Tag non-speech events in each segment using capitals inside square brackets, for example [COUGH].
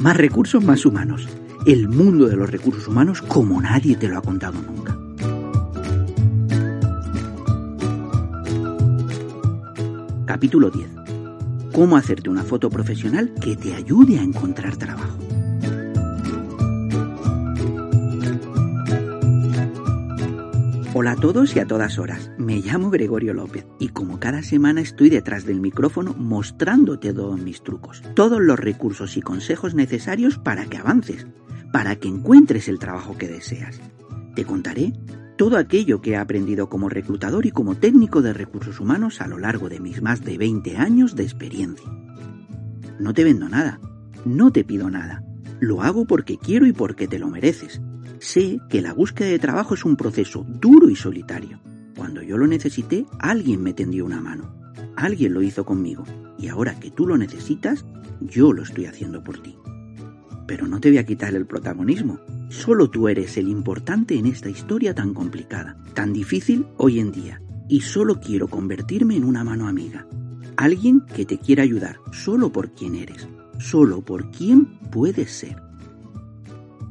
Más recursos, más humanos. El mundo de los recursos humanos como nadie te lo ha contado nunca. Capítulo 10. Cómo hacerte una foto profesional que te ayude a encontrar trabajo. Hola a todos y a todas horas. Me llamo Gregorio López y como cada semana estoy detrás del micrófono mostrándote todos mis trucos, todos los recursos y consejos necesarios para que avances, para que encuentres el trabajo que deseas. Te contaré todo aquello que he aprendido como reclutador y como técnico de recursos humanos a lo largo de mis más de 20 años de experiencia. No te vendo nada, no te pido nada, lo hago porque quiero y porque te lo mereces Sé que la búsqueda de trabajo es un proceso duro y solitario. Cuando yo lo necesité, alguien me tendió una mano. Alguien lo hizo conmigo. Y ahora que tú lo necesitas, yo lo estoy haciendo por ti. Pero no te voy a quitar el protagonismo. Solo tú eres el importante en esta historia tan complicada, tan difícil hoy en día. Y solo quiero convertirme en una mano amiga. Alguien que te quiera ayudar solo por quien eres, solo por quien puedes ser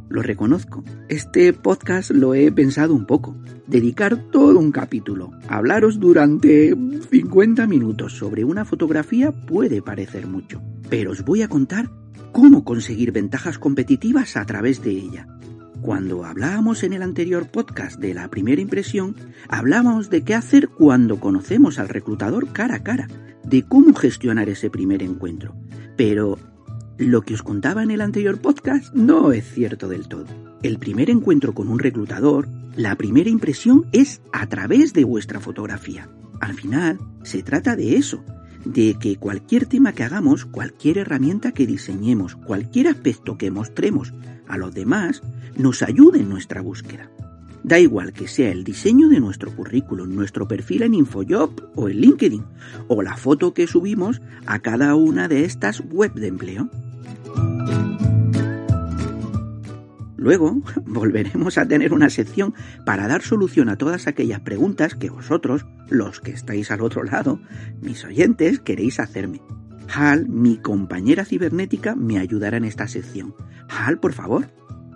lo reconozco. Este podcast lo he pensado un poco. Dedicar todo un capítulo hablaros durante 50 minutos sobre una fotografía puede parecer mucho, pero os voy a contar cómo conseguir ventajas competitivas a través de ella. Cuando hablábamos en el anterior podcast de la primera impresión, hablábamos de qué hacer cuando conocemos al reclutador cara a cara, de cómo gestionar ese primer encuentro. Pero lo que os contaba en el anterior podcast no es cierto del todo. El primer encuentro con un reclutador, la primera impresión es a través de vuestra fotografía. Al final, se trata de eso, de que cualquier tema que hagamos, cualquier herramienta que diseñemos, cualquier aspecto que mostremos a los demás, nos ayude en nuestra búsqueda. Da igual que sea el diseño de nuestro currículum, nuestro perfil en Infojob o en LinkedIn, o la foto que subimos a cada una de estas web de empleo. Luego [LAUGHS] volveremos a tener una sección para dar solución a todas aquellas preguntas que vosotros, los que estáis al otro lado, mis oyentes, queréis hacerme. Hal, mi compañera cibernética, me ayudará en esta sección. Hal, por favor.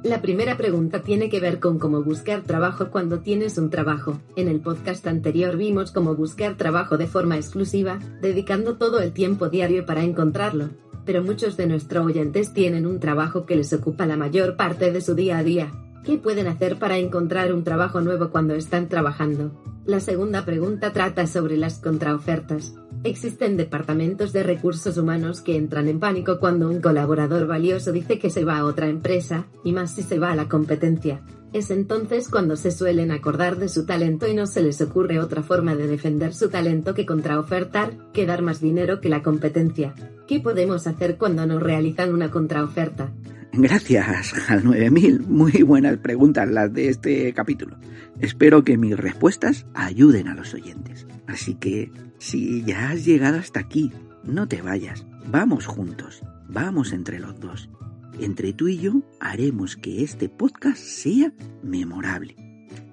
La primera pregunta tiene que ver con cómo buscar trabajo cuando tienes un trabajo. En el podcast anterior vimos cómo buscar trabajo de forma exclusiva, dedicando todo el tiempo diario para encontrarlo pero muchos de nuestros oyentes tienen un trabajo que les ocupa la mayor parte de su día a día. ¿Qué pueden hacer para encontrar un trabajo nuevo cuando están trabajando? La segunda pregunta trata sobre las contraofertas. Existen departamentos de recursos humanos que entran en pánico cuando un colaborador valioso dice que se va a otra empresa, y más si se va a la competencia. Es entonces cuando se suelen acordar de su talento y no se les ocurre otra forma de defender su talento que contraofertar, que dar más dinero que la competencia. ¿Qué podemos hacer cuando nos realizan una contraoferta? Gracias al 9000. Muy buenas preguntas las de este capítulo. Espero que mis respuestas ayuden a los oyentes. Así que, si ya has llegado hasta aquí, no te vayas. Vamos juntos. Vamos entre los dos. Entre tú y yo haremos que este podcast sea memorable.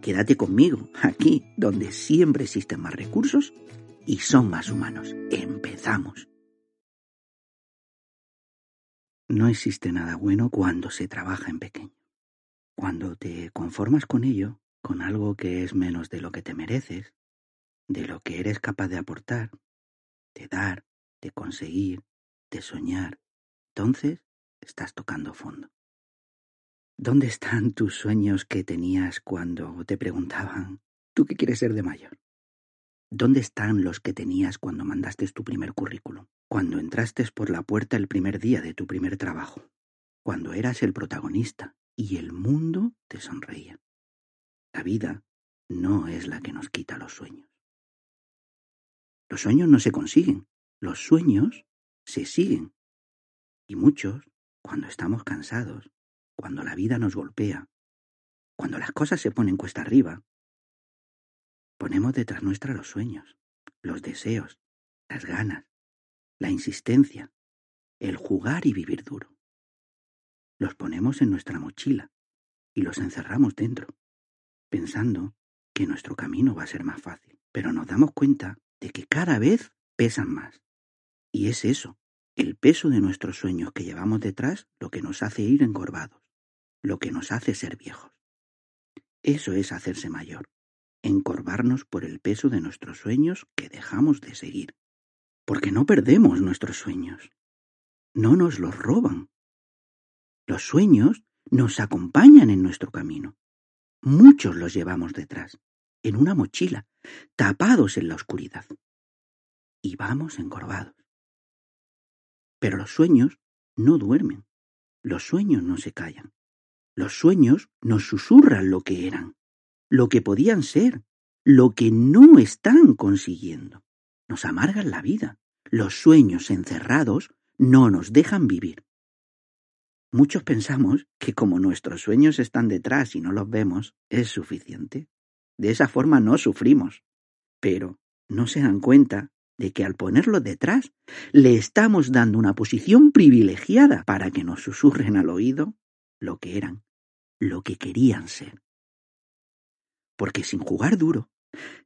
Quédate conmigo, aquí, donde siempre existen más recursos y son más humanos. Empezamos. No existe nada bueno cuando se trabaja en pequeño. Cuando te conformas con ello, con algo que es menos de lo que te mereces, de lo que eres capaz de aportar, de dar, de conseguir, de soñar, entonces estás tocando fondo. ¿Dónde están tus sueños que tenías cuando te preguntaban, ¿tú qué quieres ser de mayor? ¿Dónde están los que tenías cuando mandaste tu primer currículum? Cuando entraste por la puerta el primer día de tu primer trabajo. Cuando eras el protagonista y el mundo te sonreía. La vida no es la que nos quita los sueños. Los sueños no se consiguen, los sueños se siguen. Y muchos cuando estamos cansados, cuando la vida nos golpea, cuando las cosas se ponen cuesta arriba, ponemos detrás nuestra los sueños, los deseos, las ganas, la insistencia, el jugar y vivir duro. Los ponemos en nuestra mochila y los encerramos dentro, pensando que nuestro camino va a ser más fácil. Pero nos damos cuenta de que cada vez pesan más. Y es eso, el peso de nuestros sueños que llevamos detrás lo que nos hace ir encorvados, lo que nos hace ser viejos. Eso es hacerse mayor, encorvarnos por el peso de nuestros sueños que dejamos de seguir. Porque no perdemos nuestros sueños, no nos los roban. Los sueños nos acompañan en nuestro camino. Muchos los llevamos detrás, en una mochila, tapados en la oscuridad. Y vamos encorvados. Pero los sueños no duermen, los sueños no se callan. Los sueños nos susurran lo que eran, lo que podían ser, lo que no están consiguiendo. Nos amargan la vida. Los sueños encerrados no nos dejan vivir. Muchos pensamos que como nuestros sueños están detrás y no los vemos, es suficiente. De esa forma no sufrimos. Pero no se dan cuenta de que al ponerlos detrás le estamos dando una posición privilegiada para que nos susurren al oído lo que eran, lo que querían ser. Porque sin jugar duro,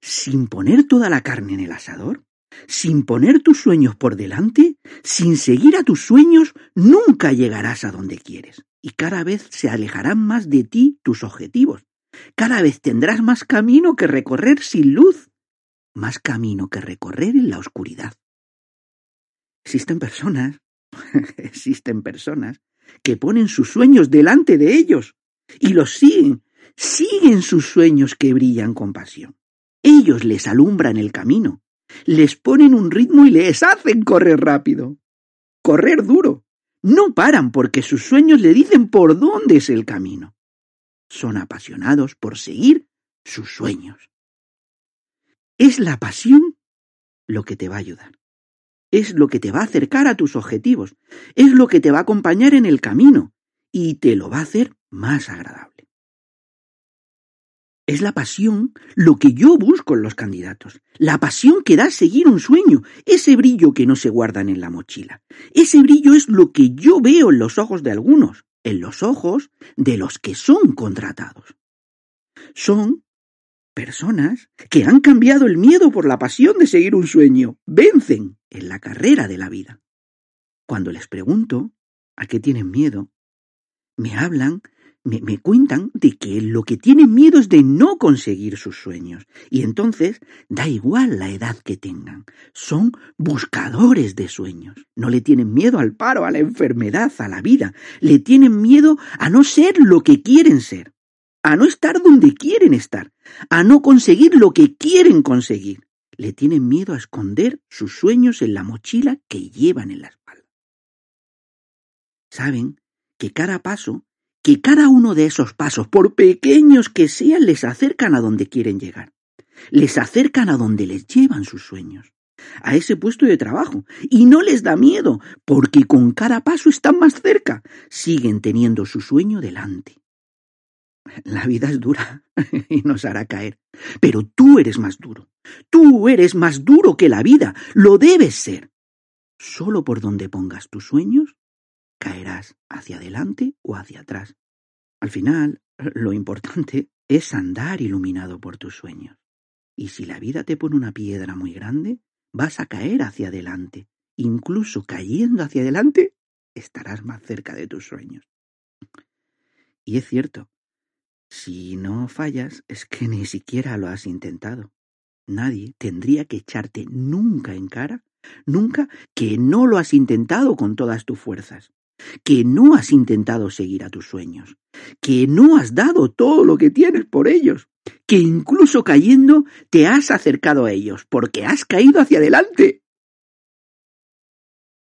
sin poner toda la carne en el asador, sin poner tus sueños por delante, sin seguir a tus sueños, nunca llegarás a donde quieres. Y cada vez se alejarán más de ti tus objetivos. Cada vez tendrás más camino que recorrer sin luz más camino que recorrer en la oscuridad. Existen personas, [LAUGHS] existen personas que ponen sus sueños delante de ellos y los siguen, siguen sus sueños que brillan con pasión. Ellos les alumbran el camino, les ponen un ritmo y les hacen correr rápido, correr duro. No paran porque sus sueños le dicen por dónde es el camino. Son apasionados por seguir sus sueños. Es la pasión lo que te va a ayudar. Es lo que te va a acercar a tus objetivos. Es lo que te va a acompañar en el camino y te lo va a hacer más agradable. Es la pasión lo que yo busco en los candidatos. La pasión que da seguir un sueño, ese brillo que no se guardan en la mochila. Ese brillo es lo que yo veo en los ojos de algunos, en los ojos de los que son contratados. Son Personas que han cambiado el miedo por la pasión de seguir un sueño, vencen en la carrera de la vida. Cuando les pregunto a qué tienen miedo, me hablan, me, cuentan de que lo que tienen miedo es de no conseguir sus sueños. Y entonces da igual la edad que tengan. Son buscadores de sueños. No le tienen miedo al paro, a la enfermedad, a la vida. Le tienen miedo a no ser lo que quieren ser a no estar donde quieren estar, a no conseguir lo que quieren conseguir. Le tienen miedo a esconder sus sueños en la mochila que llevan en la espalda. Saben que cada paso, que cada uno de esos pasos, por pequeños que sean, les acercan a donde quieren llegar. Les acercan a donde les llevan sus sueños, a ese puesto de trabajo, y no les da miedo, porque con cada paso están más cerca, siguen teniendo su sueño delante. La vida es dura [LAUGHS] y nos hará caer. Pero tú eres más duro. Tú eres más duro que la vida. Lo debes ser. Solo por donde pongas tus sueños, caerás hacia adelante o hacia atrás. Al final, [LAUGHS] lo importante es andar iluminado por tus sueños. Y si la vida te pone una piedra muy grande, vas a caer hacia adelante. Incluso cayendo hacia adelante, estarás más cerca de tus sueños. Y es cierto, si no fallas, es que ni siquiera lo has intentado. Nadie tendría que echarte nunca en cara, nunca que no lo has intentado con todas tus fuerzas, que no has intentado seguir a tus sueños, que no has dado todo lo que tienes por ellos, que incluso cayendo te has acercado a ellos, porque has caído hacia adelante.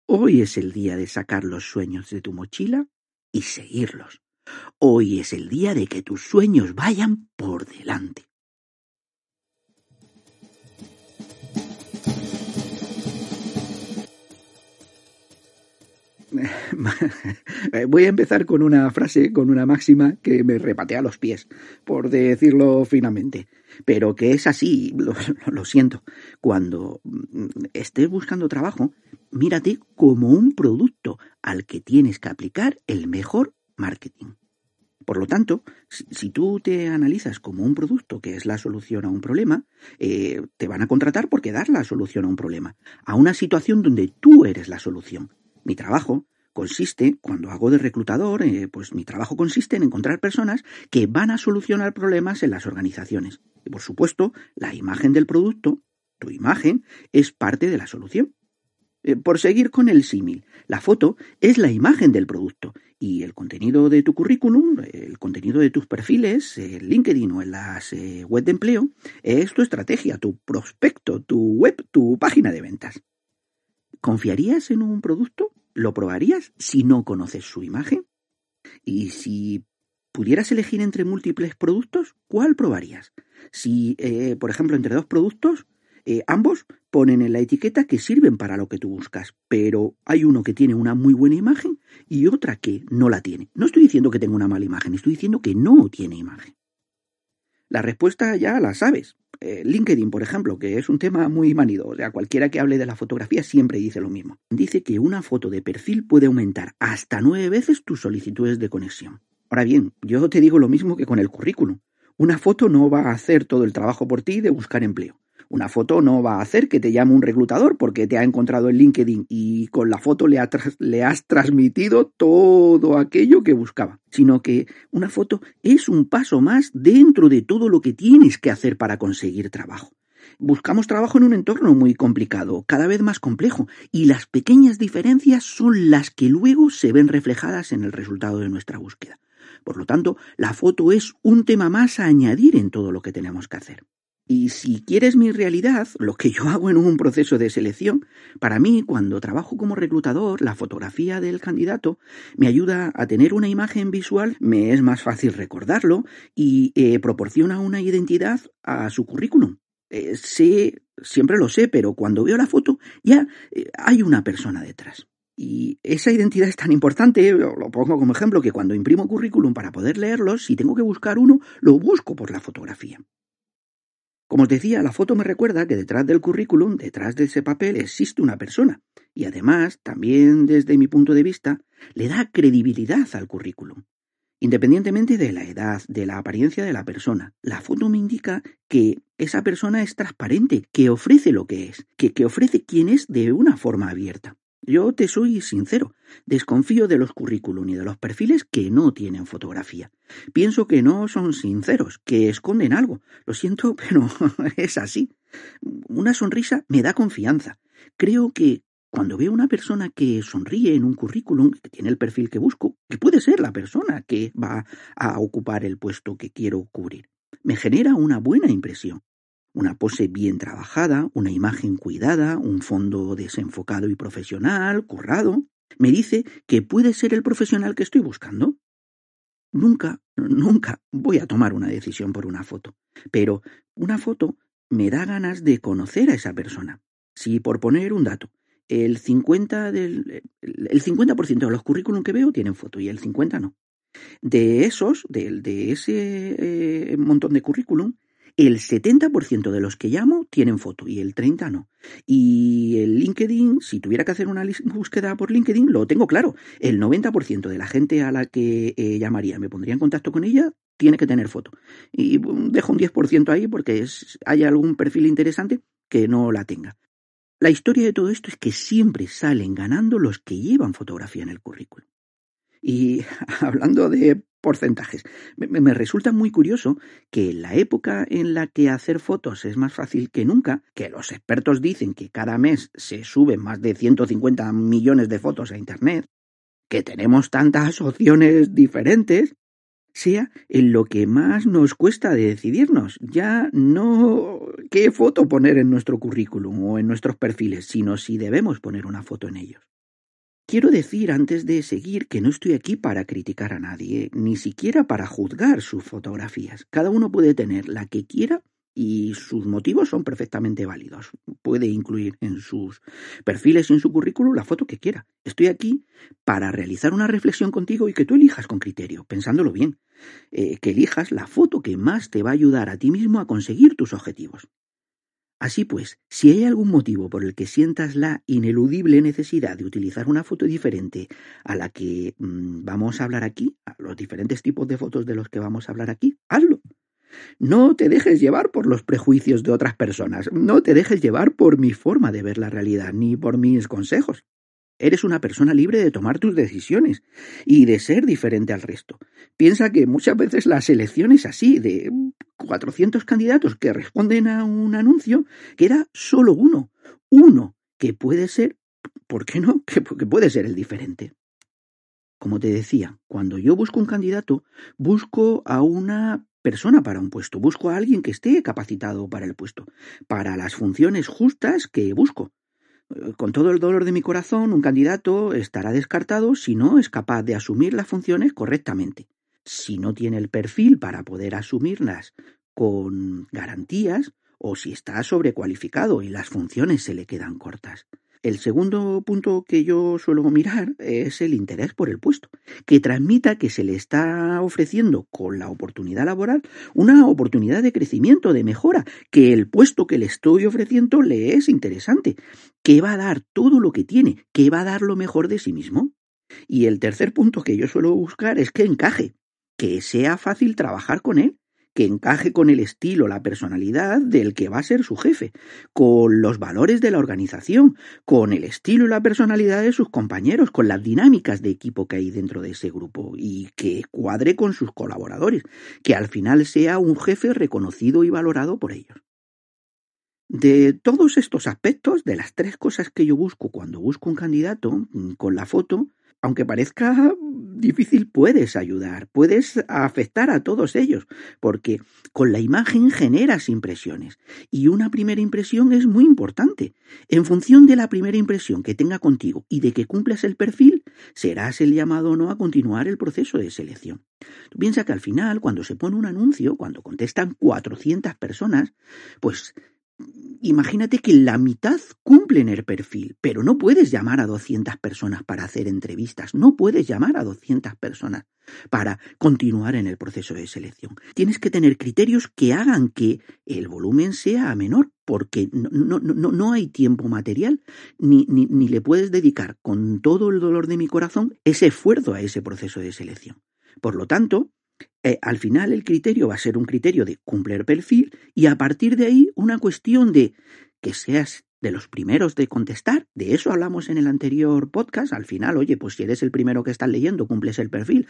Hoy es el día de sacar los sueños de tu mochila y seguirlos. Hoy es el día de que tus sueños vayan por delante. [LAUGHS] Voy a empezar con una frase, con una máxima que me repatea los pies, por decirlo finamente, pero que es así, lo, [LAUGHS] siento. Cuando estés buscando trabajo, mírate como un producto al que tienes que aplicar el mejor marketing. Por lo tanto, si, tú te analizas como un producto que es la solución a un problema, eh, te van a contratar porque das la solución a un problema, a una situación donde tú eres la solución. Mi trabajo consiste, cuando hago de reclutador, eh, pues mi trabajo consiste en encontrar personas que van a solucionar problemas en las organizaciones. Y por supuesto, la imagen del producto, tu imagen, es parte de la solución. Eh, por seguir con el símil, la foto es la imagen del producto y el contenido de tu currículum, el contenido de tus perfiles, en LinkedIn o en las eh, web de empleo, es tu estrategia, tu prospecto, tu web, tu página de ventas. ¿Confiarías en un producto? ¿Lo probarías si no conoces su imagen? Y si pudieras elegir entre múltiples productos, ¿cuál probarías? Si, eh, por ejemplo, entre dos productos, eh, ambos ponen en la etiqueta que sirven para lo que tú buscas, pero hay uno que tiene una muy buena imagen y otra que no la tiene. No estoy diciendo que tenga una mala imagen, estoy diciendo que no tiene imagen. La respuesta ya la sabes. Eh, LinkedIn, por ejemplo, que es un tema muy manido, o sea, cualquiera que hable de la fotografía siempre dice lo mismo. Dice que una foto de perfil puede aumentar hasta nueve veces tus solicitudes de conexión. Ahora bien, yo te digo lo mismo que con el currículum. Una foto no va a hacer todo el trabajo por ti de buscar empleo. Una foto no va a hacer que te llame un reclutador porque te ha encontrado en LinkedIn y con la foto le, le, has transmitido todo aquello que buscaba, sino que una foto es un paso más dentro de todo lo que tienes que hacer para conseguir trabajo. Buscamos trabajo en un entorno muy complicado, cada vez más complejo, y las pequeñas diferencias son las que luego se ven reflejadas en el resultado de nuestra búsqueda. Por lo tanto, la foto es un tema más a añadir en todo lo que tenemos que hacer. Y si quieres mi realidad, lo que yo hago en un proceso de selección, para mí, cuando trabajo como reclutador, la fotografía del candidato me ayuda a tener una imagen visual, me es más fácil recordarlo y eh, proporciona una identidad a su currículum. Eh, sé, siempre lo sé, pero cuando veo la foto ya eh, hay una persona detrás. Y esa identidad es tan importante, lo pongo como ejemplo, que cuando imprimo currículum para poder leerlos, si tengo que buscar uno, lo busco por la fotografía. Como os decía, la foto me recuerda que detrás del currículum, detrás de ese papel, existe una persona. Y además, también desde mi punto de vista, le da credibilidad al currículum. Independientemente de la edad, de la apariencia de la persona, la foto me indica que esa persona es transparente, que ofrece lo que es, que, que ofrece quién es de una forma abierta. Yo te soy sincero, desconfío de los currículum y de los perfiles que no tienen fotografía. Pienso que no son sinceros, que esconden algo. Lo siento, [LAUGHS] pero es así. Una sonrisa me da confianza. Creo que cuando veo una persona que sonríe en un currículum, que tiene el perfil que busco, que puede ser la persona que va a ocupar el puesto que quiero cubrir, me genera una buena impresión. Una pose bien trabajada, una imagen cuidada, un fondo desenfocado y profesional, currado, me dice que puede ser el profesional que estoy buscando. Nunca, nunca voy a tomar una decisión por una foto, pero una foto me da ganas de conocer a esa persona. Si por poner un dato, el 50%, del, el 50 de los currículum que veo tienen foto y el 50 no. De esos, de, de ese eh, montón de currículum, el 70% de los que llamo tienen foto y el 30% no. Y el LinkedIn, si tuviera que hacer una búsqueda por LinkedIn, lo tengo claro. El 90% de la gente a la que eh, llamaría, me pondría en contacto con ella, tiene que tener foto. Y dejo un 10% ahí porque hay algún perfil interesante que no la tenga. La historia de todo esto es que siempre salen ganando los que llevan fotografía en el currículum. Y [LAUGHS] hablando de porcentajes. Me, resulta muy curioso que en la época en la que hacer fotos es más fácil que nunca, que los expertos dicen que cada mes se suben más de 150 millones de fotos a Internet, que tenemos tantas opciones diferentes, sea en lo que más nos cuesta decidirnos. Ya no qué foto poner en nuestro currículum o en nuestros perfiles, sino si debemos poner una foto en ellos. Quiero decir antes de seguir que no estoy aquí para criticar a nadie, ni siquiera para juzgar sus fotografías. Cada uno puede tener la que quiera y sus motivos son perfectamente válidos. Puede incluir en sus perfiles y en su currículum la foto que quiera. Estoy aquí para realizar una reflexión contigo y que tú elijas con criterio, pensándolo bien. Eh, que elijas la foto que más te va a ayudar a ti mismo a conseguir tus objetivos. Así pues, si hay algún motivo por el que sientas la ineludible necesidad de utilizar una foto diferente a la que mm, vamos a hablar aquí, a los diferentes tipos de fotos de los que vamos a hablar aquí, hazlo. No te dejes llevar por los prejuicios de otras personas, no te dejes llevar por mi forma de ver la realidad, ni por mis consejos. Eres una persona libre de tomar tus decisiones y de ser diferente al resto. Piensa que muchas veces la selección es así, de 400 candidatos que responden a un anuncio, queda solo uno, uno que puede ser, ¿por qué no? Que, que puede ser el diferente. Como te decía, cuando yo busco un candidato, busco a una persona para un puesto, busco a alguien que esté capacitado para el puesto, para las funciones justas que busco. Eh, con todo el dolor de mi corazón, un candidato estará descartado si no es capaz de asumir las funciones correctamente, si no tiene el perfil para poder asumirlas con garantías o si está sobrecualificado y las funciones se le quedan cortas. El segundo punto que yo suelo mirar es el interés por el puesto, que transmita que se le está ofreciendo con la oportunidad laboral una oportunidad de crecimiento, de mejora, que el puesto que le estoy ofreciendo le es interesante, que va a dar todo lo que tiene, que va a dar lo mejor de sí mismo. Y el tercer punto que yo suelo buscar es que encaje, que sea fácil trabajar con él, que encaje con el estilo, la personalidad del que va a ser su jefe, con los valores de la organización, con el estilo y la personalidad de sus compañeros, con las dinámicas de equipo que hay dentro de ese grupo y que cuadre con sus colaboradores, que al final sea un jefe reconocido y valorado por ellos. De todos estos aspectos, de las tres cosas que yo busco cuando busco un candidato mm, con la foto, aunque parezca difícil, puedes ayudar, puedes afectar a todos ellos, porque con la imagen generas impresiones y una primera impresión es muy importante. En función de la primera impresión que tenga contigo y de que cumplas el perfil, serás el llamado o no a continuar el proceso de selección. Tú piensas que al final, cuando se pone un anuncio, cuando contestan 400 personas, pues Imagínate que la mitad cumplen el perfil, pero no puedes llamar a 200 personas para hacer entrevistas, no puedes llamar a 200 personas para continuar en el proceso de selección. Tienes que tener criterios que hagan que el volumen sea menor, porque no, no, no, no hay tiempo material, ni, ni, ni le puedes dedicar con todo el dolor de mi corazón ese esfuerzo a ese proceso de selección. Por lo tanto, eh, al final el criterio va a ser un criterio de cumplir perfil y a partir de ahí una cuestión de que seas de los primeros de contestar. De eso hablamos en el anterior podcast. Al final, oye, pues si eres el primero que estás leyendo, cumples el perfil,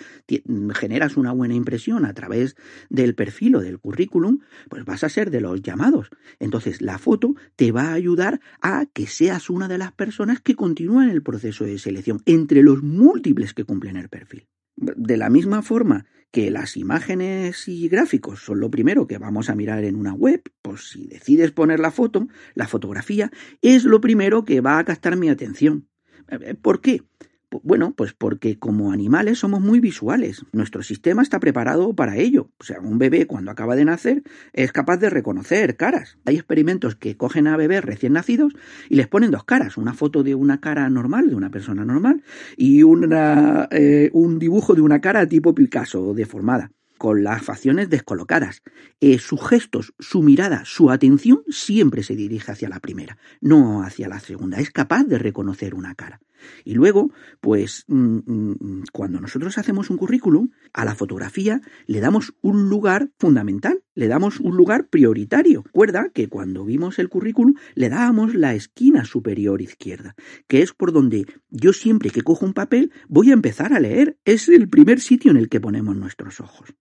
generas una buena impresión a través del perfil o del currículum, pues vas a ser de los llamados. Entonces, la foto te va a ayudar a que seas una de las personas que continúan el proceso de selección entre los múltiples que cumplen el perfil. De la misma forma que las imágenes y gráficos son lo primero que vamos a mirar en una web, pues si decides poner la foto, la fotografía es lo primero que va a captar mi atención. Eh, ¿Por qué? Bueno, pues porque como animales somos muy visuales. Nuestro sistema está preparado para ello. O sea, un bebé cuando acaba de nacer es capaz de reconocer caras. Hay experimentos que cogen a bebés recién nacidos y les ponen dos caras. Una foto de una cara normal, de una persona normal, y una, eh, un dibujo de una cara tipo Picasso, deformada con las facciones descolocadas. Eh, sus gestos, su mirada, su atención siempre se dirige hacia la primera, no hacia la segunda. Es capaz de reconocer una cara. Y luego, pues mm, mm, cuando nosotros hacemos un currículum, a la fotografía le damos un lugar fundamental, le damos un lugar prioritario. Recuerda que cuando vimos el currículum le dábamos la esquina superior izquierda, que es por donde yo siempre que cojo un papel voy a empezar a leer. Es el primer sitio en el que ponemos nuestros ojos.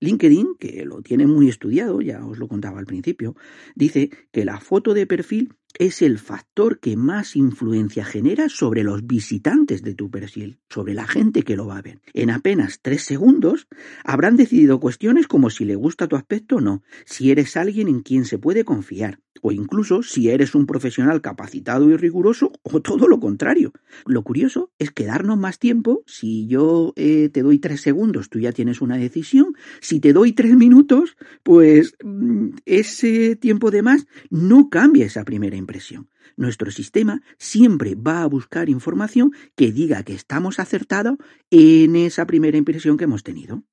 LinkedIn, que lo tiene muy estudiado, ya os lo contaba al principio, dice que la foto de perfil es el factor que más influencia genera sobre los visitantes de tu perfil, sobre la gente que lo va a ver. En apenas tres segundos habrán decidido cuestiones como si le gusta tu aspecto o no, si eres alguien en quien se puede confiar, o incluso si eres un profesional capacitado y riguroso, o todo lo contrario. Lo curioso es que darnos más tiempo, si yo eh, te doy tres segundos, tú ya tienes una decisión, si te doy tres minutos, pues mm, ese tiempo de más no cambia esa primera impresión. Nuestro sistema siempre va a buscar información que diga que estamos acertados en esa primera impresión que hemos tenido.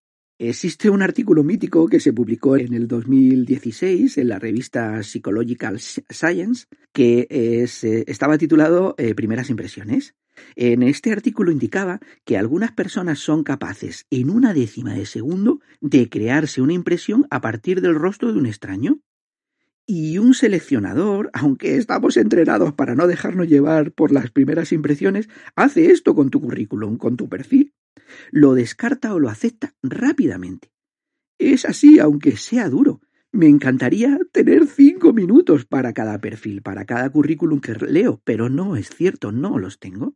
Existe un artículo mítico que se publicó en el 2016 en la revista Psychological Science que eh, estaba titulado eh, Primeras impresiones. En este artículo indicaba que algunas personas son capaces en una décima de segundo de crearse una impresión a partir del rostro de un extraño Y un seleccionador, aunque estamos entrenados para no dejarnos llevar por las primeras impresiones, hace esto con tu currículum, con tu perfil. Lo descarta o lo acepta rápidamente. Es así, aunque sea duro. Me encantaría tener cinco minutos para cada perfil, para cada currículum que leo, pero no es cierto, no los tengo.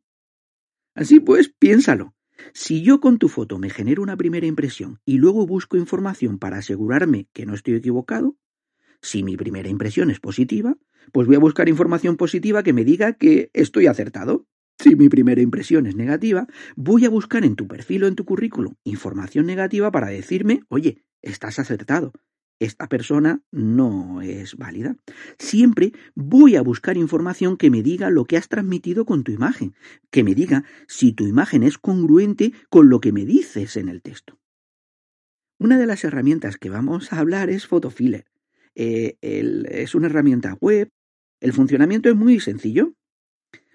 Así pues, piénsalo. Si yo con tu foto me genero una primera impresión y luego busco información para asegurarme que no estoy equivocado, si mi primera impresión es positiva, pues voy a buscar información positiva que me diga que estoy acertado. Si mi primera impresión es negativa, voy a buscar en tu perfil o en tu currículum información negativa para decirme, oye, estás acertado, esta persona no es válida. Siempre voy a buscar información que me diga lo que has transmitido con tu imagen, que me diga si tu imagen es congruente con lo que me dices en el texto. Una de las herramientas que vamos a hablar es Photofiller. Eh, es una herramienta web. El funcionamiento es muy sencillo.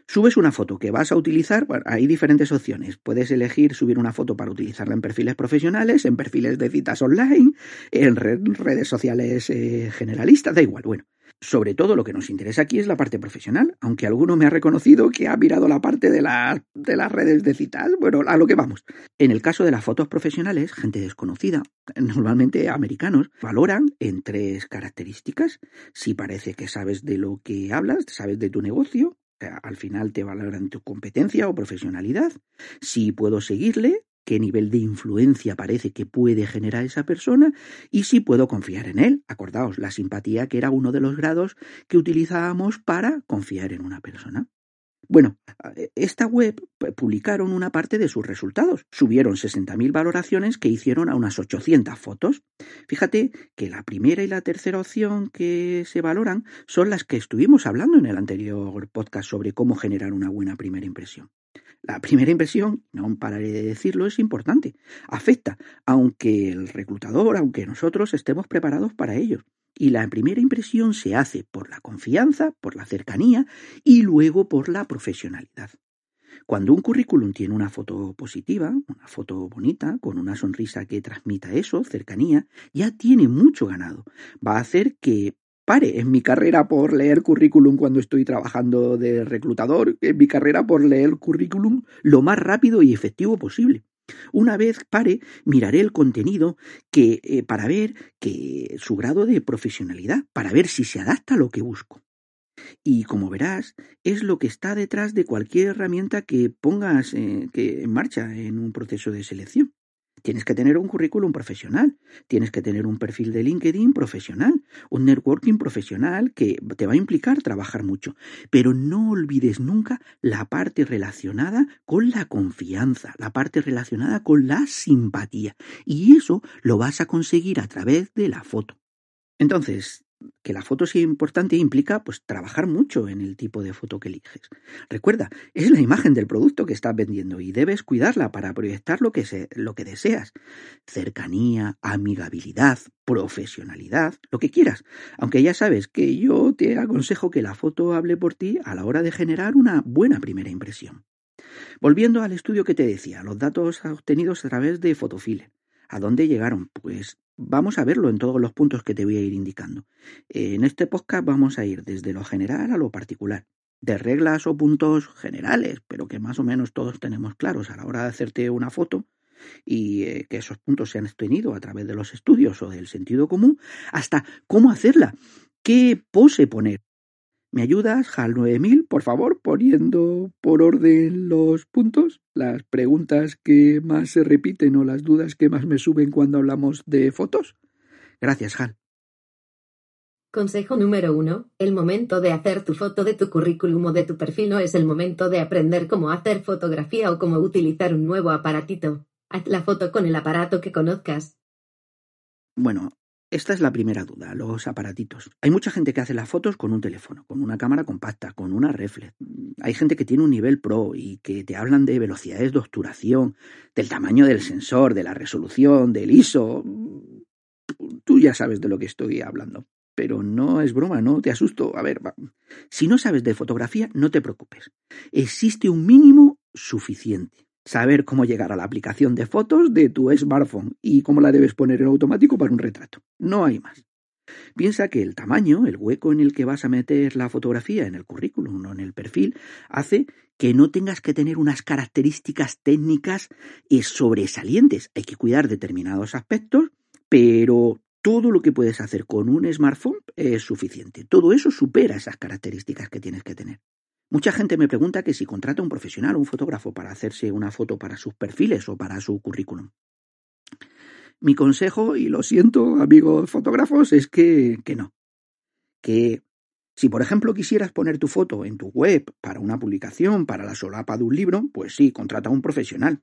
Subes una foto que vas a utilizar, hay diferentes opciones. Puedes elegir subir una foto para utilizarla en perfiles profesionales, en perfiles de citas online, en redes sociales eh, generalistas, da igual. Bueno, sobre todo lo que nos interesa aquí es la parte profesional, aunque alguno me ha reconocido que ha mirado la parte de, de las redes de citas. Bueno, a lo que vamos. En el caso de las fotos profesionales, gente desconocida, normalmente americanos, valoran en tres características. Si parece que sabes de lo que hablas, sabes de tu negocio, al final te valoran tu competencia o profesionalidad, si puedo seguirle, qué nivel de influencia parece que puede generar esa persona y si puedo confiar en él. Acordaos, la simpatía que era uno de los grados que utilizábamos para confiar en una persona. Bueno, esta web publicaron una parte de sus resultados. Subieron 60.000 valoraciones que hicieron a unas 800 fotos. Fíjate que la primera y la tercera opción que se valoran son las que estuvimos hablando en el anterior podcast sobre cómo generar una buena primera impresión. La primera impresión, no pararé de decirlo, es importante. Afecta, aunque el reclutador, aunque nosotros estemos preparados para ello. Y la primera impresión se hace por la confianza, por la cercanía y luego por la profesionalidad. Cuando un currículum tiene una foto positiva, una foto bonita, con una sonrisa que transmita eso, cercanía, ya tiene mucho ganado. Va a hacer que pare en mi carrera por leer currículum cuando estoy trabajando de reclutador, en mi carrera por leer currículum lo más rápido y efectivo posible. Una vez pare, miraré el contenido que, eh, para ver que, su grado de profesionalidad, para ver si se adapta a lo que busco. Y como verás, es lo que está detrás de cualquier herramienta que pongas eh, que en marcha en un proceso de selección. Tienes que tener un currículum profesional, tienes que tener un perfil de LinkedIn profesional, un networking profesional que te va a implicar trabajar mucho. Pero no olvides nunca la parte relacionada con la confianza, la parte relacionada con la simpatía. Y eso lo vas a conseguir a través de la foto. Entonces, que la foto sea importante implica pues trabajar mucho en el tipo de foto que eliges. Recuerda, es la imagen del producto que estás vendiendo y debes cuidarla para proyectar lo que, lo que deseas. Cercanía, amigabilidad, profesionalidad, lo que quieras. Aunque ya sabes que yo te aconsejo que la foto hable por ti a la hora de generar una buena primera impresión. Volviendo al estudio que te decía, los datos obtenidos a través de Photofile. ¿A dónde llegaron? Pues vamos a verlo en todos los puntos que te voy a ir indicando. En este podcast vamos a ir desde lo general a lo particular, de reglas o puntos generales, pero que más o menos todos tenemos claros a la hora de hacerte una foto y eh, que esos puntos se han obtenido a través de los estudios o del sentido común, hasta cómo hacerla, qué pose poner, ¿Me ayudas, HAL 9000, por favor, poniendo por orden los puntos, las preguntas que más se repiten o las dudas que más me suben cuando hablamos de fotos? Gracias, HAL. Consejo número uno. El momento de hacer tu foto de tu currículum o de tu perfil no es el momento de aprender cómo hacer fotografía o cómo utilizar un nuevo aparatito. Haz la foto con el aparato que conozcas. Bueno, esta es la primera duda, los aparatitos. Hay mucha gente que hace las fotos con un teléfono, con una cámara compacta, con una reflex. Hay gente que tiene un nivel pro y que te hablan de velocidades de obturación, del tamaño del sensor, de la resolución, del ISO. Tú ya sabes de lo que estoy hablando. Pero no es broma, no te asusto. A ver, si no sabes de fotografía, no te preocupes. Existe un mínimo suficiente saber cómo llegar a la aplicación de fotos de tu smartphone y cómo la debes poner en automático para un retrato. No hay más. Piensa que el tamaño, el hueco en el que vas a meter la fotografía en el currículum o en el perfil, hace que no tengas que tener unas características técnicas sobresalientes. Hay que cuidar determinados aspectos, pero todo lo que puedes hacer con un smartphone es suficiente. Todo eso supera esas características que tienes que tener. Mucha gente me pregunta que si contrata un profesional un fotógrafo para hacerse una foto para sus perfiles o para su currículum. Mi consejo, y lo siento amigos fotógrafos, es que, que no. Que si por ejemplo quisieras poner tu foto en tu web para una publicación, para la solapa de un libro, pues sí, contrata a un profesional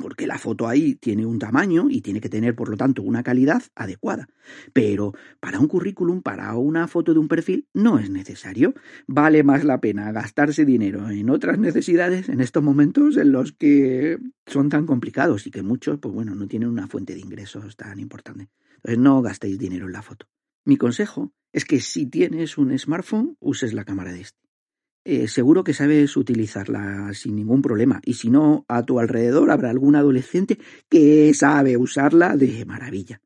porque la foto ahí tiene un tamaño y tiene que tener, por lo tanto, una calidad adecuada. Pero para un currículum, para una foto de un perfil, no es necesario. Vale más la pena gastarse dinero en otras necesidades en estos momentos en los que son tan complicados y que muchos, pues bueno, no tienen una fuente de ingresos tan importante. Entonces no gastéis dinero en la foto. Mi consejo es que si tienes un smartphone, uses la cámara de este. Eh, seguro que sabes utilizarla sin ningún problema. Y si no, a tu alrededor habrá algún adolescente que sabe usarla de maravilla.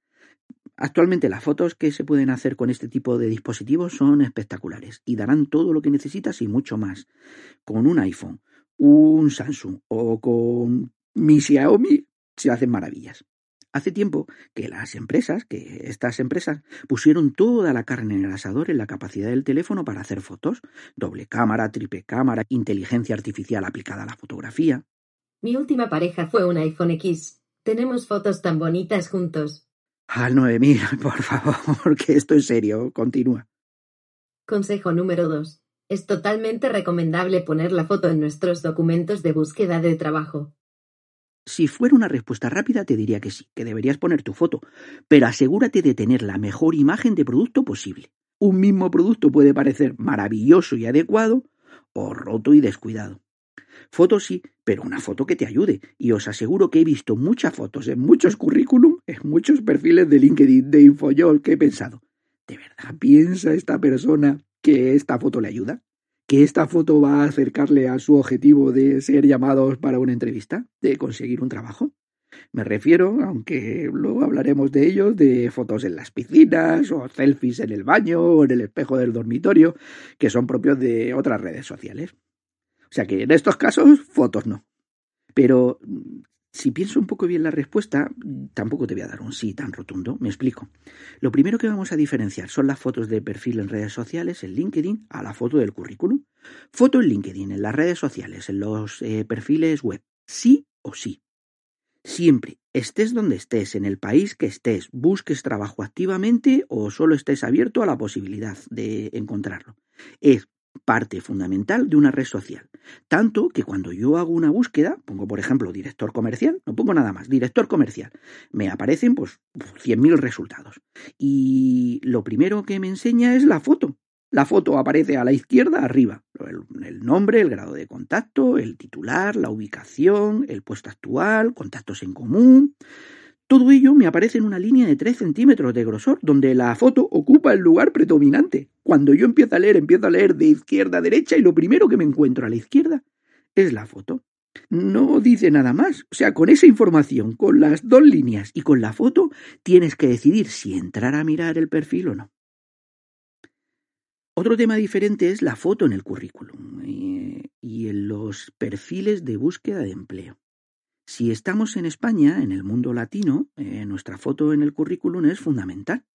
Actualmente las fotos que se pueden hacer con este tipo de dispositivos son espectaculares y darán todo lo que necesitas y mucho más. Con un iPhone, un Samsung o con mi Xiaomi se hacen maravillas. Hace tiempo que las empresas, que estas empresas, pusieron toda la carne en el asador en la capacidad del teléfono para hacer fotos. Doble cámara, triple cámara, inteligencia artificial aplicada a la fotografía. Mi última pareja fue un iPhone X. Tenemos fotos tan bonitas juntos. Al 9000, [LAUGHS] por favor, que esto es serio. Continúa. Consejo número 2. Es totalmente recomendable poner la foto en nuestros documentos de búsqueda de trabajo. Si fuera una respuesta rápida, te diría que sí, que deberías poner tu foto, pero asegúrate de tener la mejor imagen de producto posible. Un mismo producto puede parecer maravilloso y adecuado o roto y descuidado. Foto sí, pero una foto que te ayude. Y os aseguro que he visto muchas fotos en muchos currículum, en muchos perfiles de LinkedIn, de InfoYol, que he pensado, ¿de verdad piensa esta persona que esta foto le ayuda? Que esta foto va a acercarle a su objetivo de ser llamados para una entrevista, de conseguir un trabajo. Me refiero, aunque luego hablaremos de ellos, de fotos en las piscinas o selfies en el baño o en el espejo del dormitorio, que son propios de otras redes sociales. O sea que en estos casos, fotos no. Pero si pienso un poco bien la respuesta, tampoco te voy a dar un sí tan rotundo. Me explico. Lo primero que vamos a diferenciar son las fotos de perfil en redes sociales, en LinkedIn, a la foto del currículum. Foto en LinkedIn, en las redes sociales, en los eh, perfiles web. Sí o sí. Siempre, estés donde estés, en el país que estés, busques trabajo activamente o solo estés abierto a la posibilidad de encontrarlo. Es parte fundamental de una red social. Tanto que cuando yo hago una búsqueda, pongo por ejemplo director comercial, no pongo nada más, director comercial, me aparecen pues 100.000 resultados. Y lo primero que me enseña es la foto. La foto aparece a la izquierda arriba, el, el nombre, el grado de contacto, el titular, la ubicación, el puesto actual, contactos en común. Todo ello me aparece en una línea de 3 centímetros de grosor, donde la foto ocupa el lugar predominante. Cuando yo empiezo a leer, empiezo a leer de izquierda a derecha y lo primero que me encuentro a la izquierda es la foto. No dice nada más. O sea, con esa información, con las dos líneas y con la foto, tienes que decidir si entrar a mirar el perfil o no. Otro tema diferente es la foto en el currículum eh, y en los perfiles de búsqueda de empleo. Si estamos en España, en el mundo latino, eh, nuestra foto en el currículum es fundamental,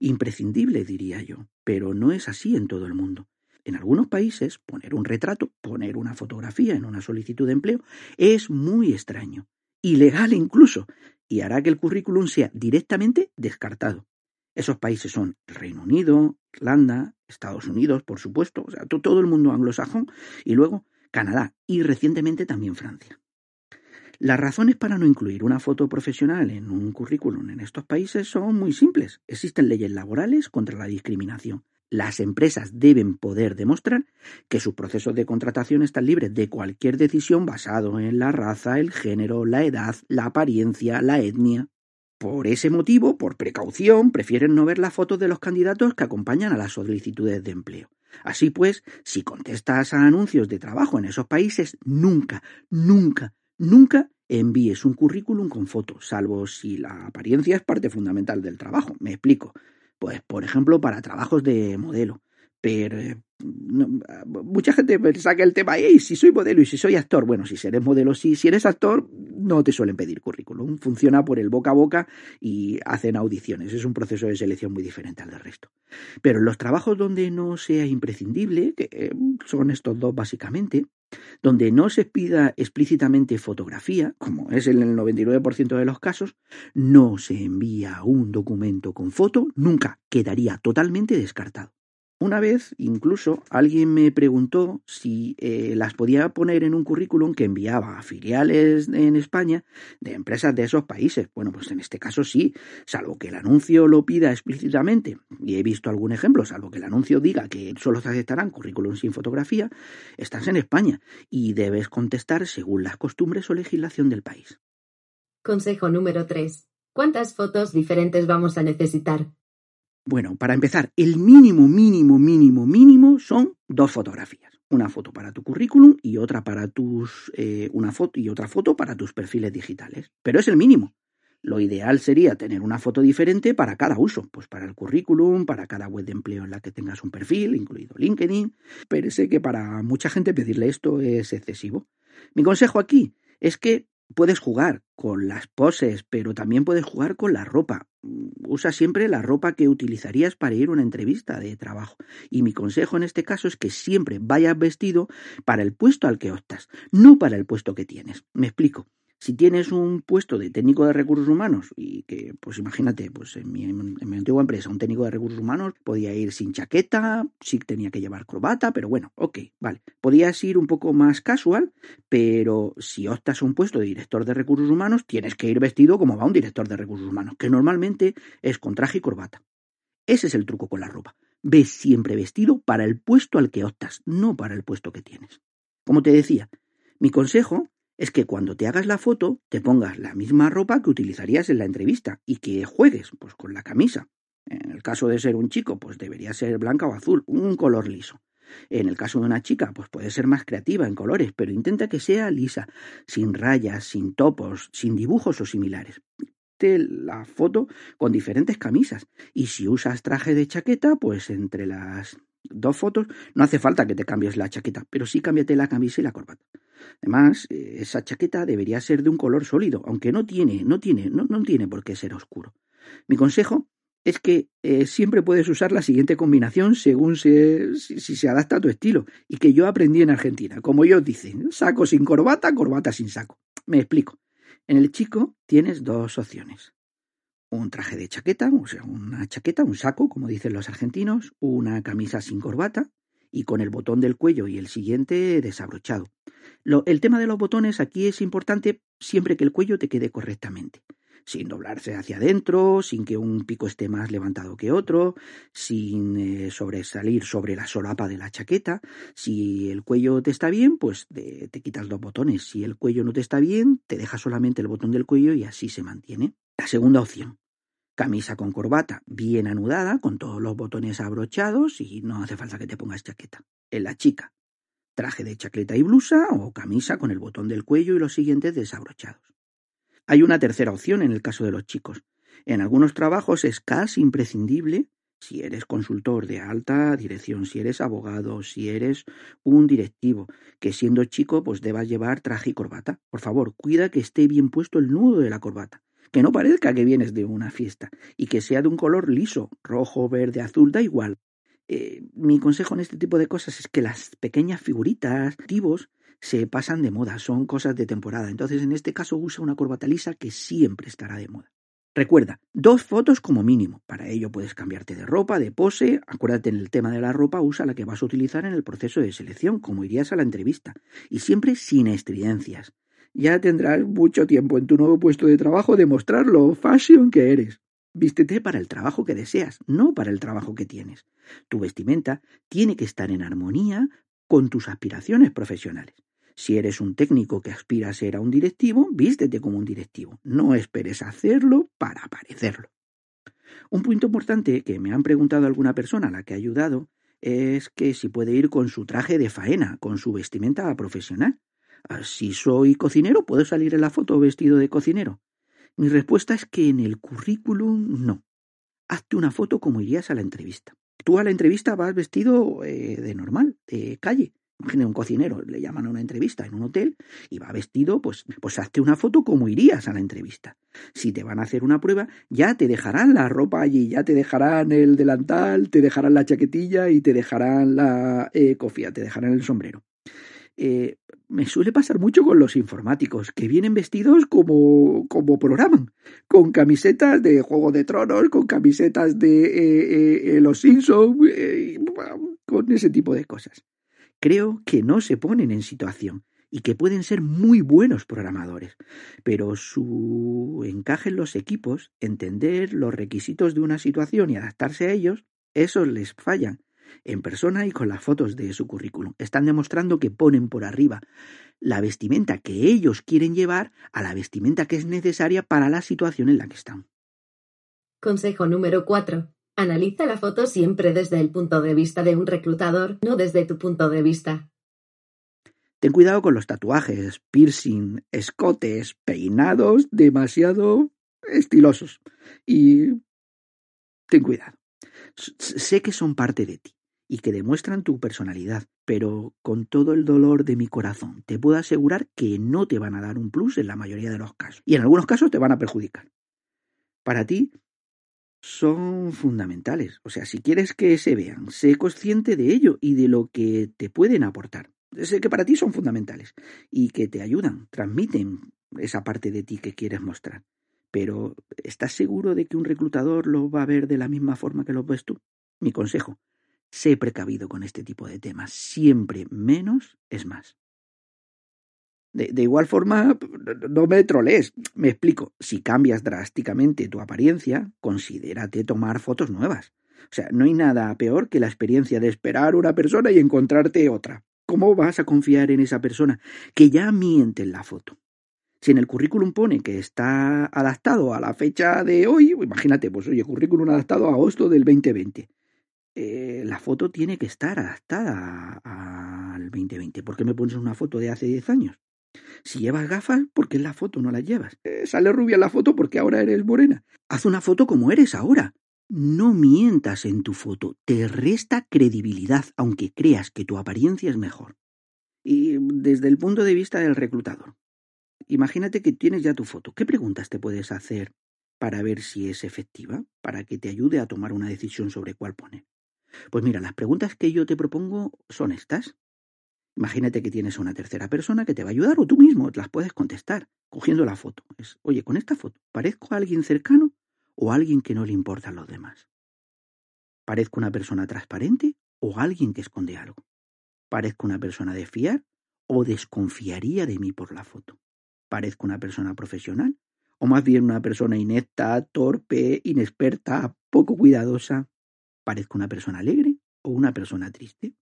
imprescindible diría yo, pero no es así en todo el mundo. En algunos países, poner un retrato, poner una fotografía en una solicitud de empleo es muy extraño, ilegal incluso, y hará que el currículum sea directamente descartado. Esos países son el Reino Unido, Irlanda, Estados Unidos, por supuesto, o sea, todo el mundo anglosajón, y luego Canadá y recientemente también Francia. Las razones para no incluir una foto profesional en un currículum en estos países son muy simples. Existen leyes laborales contra la discriminación. Las empresas deben poder demostrar que sus procesos de contratación están libres de cualquier decisión basado en la raza, el género, la edad, la apariencia, la etnia. Por ese motivo, por precaución, prefieren no ver las fotos de los candidatos que acompañan a las solicitudes de empleo. Así pues, si contestas a anuncios de trabajo en esos países, nunca, nunca, Nunca envíes un currículum con fotos, salvo si la apariencia es parte fundamental del trabajo. Me explico. Pues, por ejemplo, para trabajos de modelo. Pero eh, mucha gente saca el tema, y si soy modelo y si soy actor, bueno, si eres modelo, sí, si eres actor, no te suelen pedir currículum. Funciona por el boca a boca y hacen audiciones. Es un proceso de selección muy diferente al del resto. Pero los trabajos donde no sea imprescindible, que eh, son estos dos básicamente, donde no se pida explícitamente fotografía, como es en el 99% de los casos, no se envía un documento con foto, nunca quedaría totalmente descartado. Una vez, incluso, alguien me preguntó si eh, las podía poner en un currículum que enviaba a filiales en España de empresas de esos países. Bueno, pues en este caso sí, salvo que el anuncio lo pida explícitamente, y he visto algún ejemplo, salvo que el anuncio diga que solo se aceptarán currículums sin fotografía, estás en España y debes contestar según las costumbres o legislación del país. Consejo número 3. ¿Cuántas fotos diferentes vamos a necesitar? Bueno, para empezar, el mínimo, mínimo, mínimo, mínimo son dos fotografías. Una foto para tu currículum y otra para tus eh, una foto y otra foto para tus perfiles digitales. Pero es el mínimo. Lo ideal sería tener una foto diferente para cada uso, pues para el currículum, para cada web de empleo en la que tengas un perfil, incluido LinkedIn, pero sé que para mucha gente pedirle esto es excesivo. Mi consejo aquí es que puedes jugar con las poses, pero también puedes jugar con la ropa. Usa siempre la ropa que utilizarías para ir a una entrevista de trabajo. Y mi consejo en este caso es que siempre vayas vestido para el puesto al que optas, no para el puesto que tienes. Me explico. Si tienes un puesto de técnico de recursos humanos y que, pues imagínate, pues en mi, antigua empresa un técnico de recursos humanos podía ir sin chaqueta, sí tenía que llevar corbata, pero bueno, ok, vale. Podías ir un poco más casual, pero si optas a un puesto de director de recursos humanos, tienes que ir vestido como va un director de recursos humanos, que normalmente es con traje y corbata. Ese es el truco con la ropa. Ves siempre vestido para el puesto al que optas, no para el puesto que tienes. Como te decía, mi consejo es que cuando te hagas la foto te pongas la misma ropa que utilizarías en la entrevista y que juegues pues con la camisa. En el caso de ser un chico, pues debería ser blanca o azul, un color liso. En el caso de una chica, pues puede ser más creativa en colores, pero intenta que sea lisa, sin rayas, sin topos, sin dibujos o similares. La foto con diferentes camisas. Y si usas traje de chaqueta, pues entre las dos fotos no hace falta que te cambies la chaqueta, pero sí cámbiate la camisa y la corbata. Además, eh, esa chaqueta debería ser de un color sólido, aunque no tiene, no tiene, no, no tiene por qué ser oscuro. Mi consejo es que eh, siempre puedes usar la siguiente combinación según si, si, se adapta a tu estilo, y que yo aprendí en Argentina. Como ellos dicen, saco sin corbata, corbata sin saco. Me explico. En el chico tienes dos opciones. Un traje de chaqueta, o sea, una chaqueta, un saco, como dicen los argentinos, una camisa sin corbata y con el botón del cuello y el siguiente desabrochado. El tema de los botones aquí es importante siempre que el cuello te quede correctamente sin doblarse hacia adentro, sin que un pico esté más levantado que otro, sin eh, sobresalir sobre la solapa de la chaqueta. Si el cuello te está bien, pues te quitas los botones. Si el cuello no te está bien, te dejas solamente el botón del cuello y así se mantiene. La segunda opción. Camisa con corbata bien anudada, con todos los botones abrochados y no hace falta que te pongas chaqueta. En la chica, traje de chacleta y blusa o camisa con el botón del cuello y los siguientes desabrochados. Hay una tercera opción en el caso de los chicos. En algunos trabajos es casi imprescindible si eres consultor de alta dirección, si eres abogado, si eres un directivo, que siendo chico pues debas llevar traje y corbata. Por favor, cuida que esté bien puesto el nudo de la corbata, que no parezca que vienes de una fiesta y que sea de un color liso, rojo, verde, azul, da igual, eh, mi consejo en este tipo de cosas es que las pequeñas figuritas, activos, se pasan de moda, son cosas de temporada. Entonces, en este caso, usa una corbata lisa que siempre estará de moda. Recuerda, dos fotos como mínimo. Para ello puedes cambiarte de ropa, de pose. Acuérdate en el tema de la ropa, usa la que vas a utilizar en el proceso de selección, como irías a la entrevista. Y siempre sin estridencias. Ya tendrás mucho tiempo en tu nuevo puesto de trabajo de mostrar lo fashion que eres. Vístete para el trabajo que deseas, no para el trabajo que tienes. Tu vestimenta tiene que estar en armonía con tus aspiraciones profesionales. Si eres un técnico que aspira a ser a un directivo, vístete como un directivo. No esperes hacerlo para parecerlo. Un punto importante que me han preguntado alguna persona a la que ha ayudado es que si puede ir con su traje de faena, con su vestimenta profesional. Ah, si soy cocinero, ¿puedo salir en la foto vestido de cocinero? Mi respuesta es que en el currículum no. hazte una foto como irías a la entrevista. Tú a la entrevista vas vestido eh, de normal, de calle. Imagina un cocinero, le llaman a una entrevista en un hotel y va vestido, pues, pues hazte una foto como irías a la entrevista. Si te van a hacer una prueba, ya te dejarán la ropa allí, ya te dejarán el delantal, te dejarán la chaquetilla y te dejarán la eh, cofia, te dejarán el sombrero. Eh, me suele pasar mucho con los informáticos, que vienen vestidos como, como programan, con camisetas de Juego de Tronos, con camisetas de eh, eh, Los Simpsons, con ese tipo de cosas. Creo que no se ponen en situación y que pueden ser muy buenos programadores, pero su encaje en los equipos, entender los requisitos de una situación y adaptarse a ellos, esos les fallan en persona y con las fotos de su currículum. Están demostrando que ponen por arriba la vestimenta que ellos quieren llevar a la vestimenta que es necesaria para la situación en la que están. Consejo número 4. Analiza la foto siempre desde el punto de vista de un reclutador, no desde tu punto de vista. Ten cuidado con los tatuajes, piercing, escotes, peinados demasiado estilosos. Y ten cuidado. Sé que son parte de ti y que demuestran tu personalidad, pero con todo el dolor de mi corazón te puedo asegurar que no te van a dar un plus en la mayoría de los casos. Y en algunos casos te van a perjudicar. Para ti son fundamentales. O sea, si quieres que se vean, sé consciente de ello y de lo que te pueden aportar. Sé que para ti son fundamentales y que te ayudan, transmiten esa parte de ti que quieres mostrar. Pero ¿estás seguro de que un reclutador lo va a ver de la misma forma que lo ves tú? Mi consejo, sé precavido con este tipo de temas. Siempre menos es más. De, igual forma, no me trolees. Me explico. Si cambias drásticamente tu apariencia, considérate tomar fotos nuevas. O sea, no hay nada peor que la experiencia de esperar una persona y encontrarte otra. ¿Cómo vas a confiar en esa persona que ya miente en la foto? Si en el currículum pone que está adaptado a la fecha de hoy, imagínate, pues oye, currículum adaptado a agosto del 2020. Eh, la foto tiene que estar adaptada al 2020. ¿Por qué me pones una foto de hace 10 años? Si llevas gafas, ¿por qué en la foto no las llevas? Eh, sale rubia en la foto porque ahora eres morena. Haz una foto como eres ahora. No mientas en tu foto. Te resta credibilidad, aunque creas que tu apariencia es mejor. Y desde el punto de vista del reclutador, Imagínate que tienes ya tu foto. ¿Qué preguntas te puedes hacer para ver si es efectiva? Para que te ayude a tomar una decisión sobre cuál poner. Pues mira, las preguntas que yo te propongo son estas. Imagínate que tienes una tercera persona que te va a ayudar o tú mismo las puedes contestar cogiendo la foto. Es, oye, con esta foto, ¿parezco a alguien cercano o a alguien que no le importan los demás? ¿Parezco una persona transparente o alguien que esconde algo? ¿Parezco una persona de fiar o desconfiaría de mí por la foto? parezco una persona profesional, o más bien una persona inepta, torpe, inexperta, poco cuidadosa. ¿Parezco una persona alegre o una persona triste?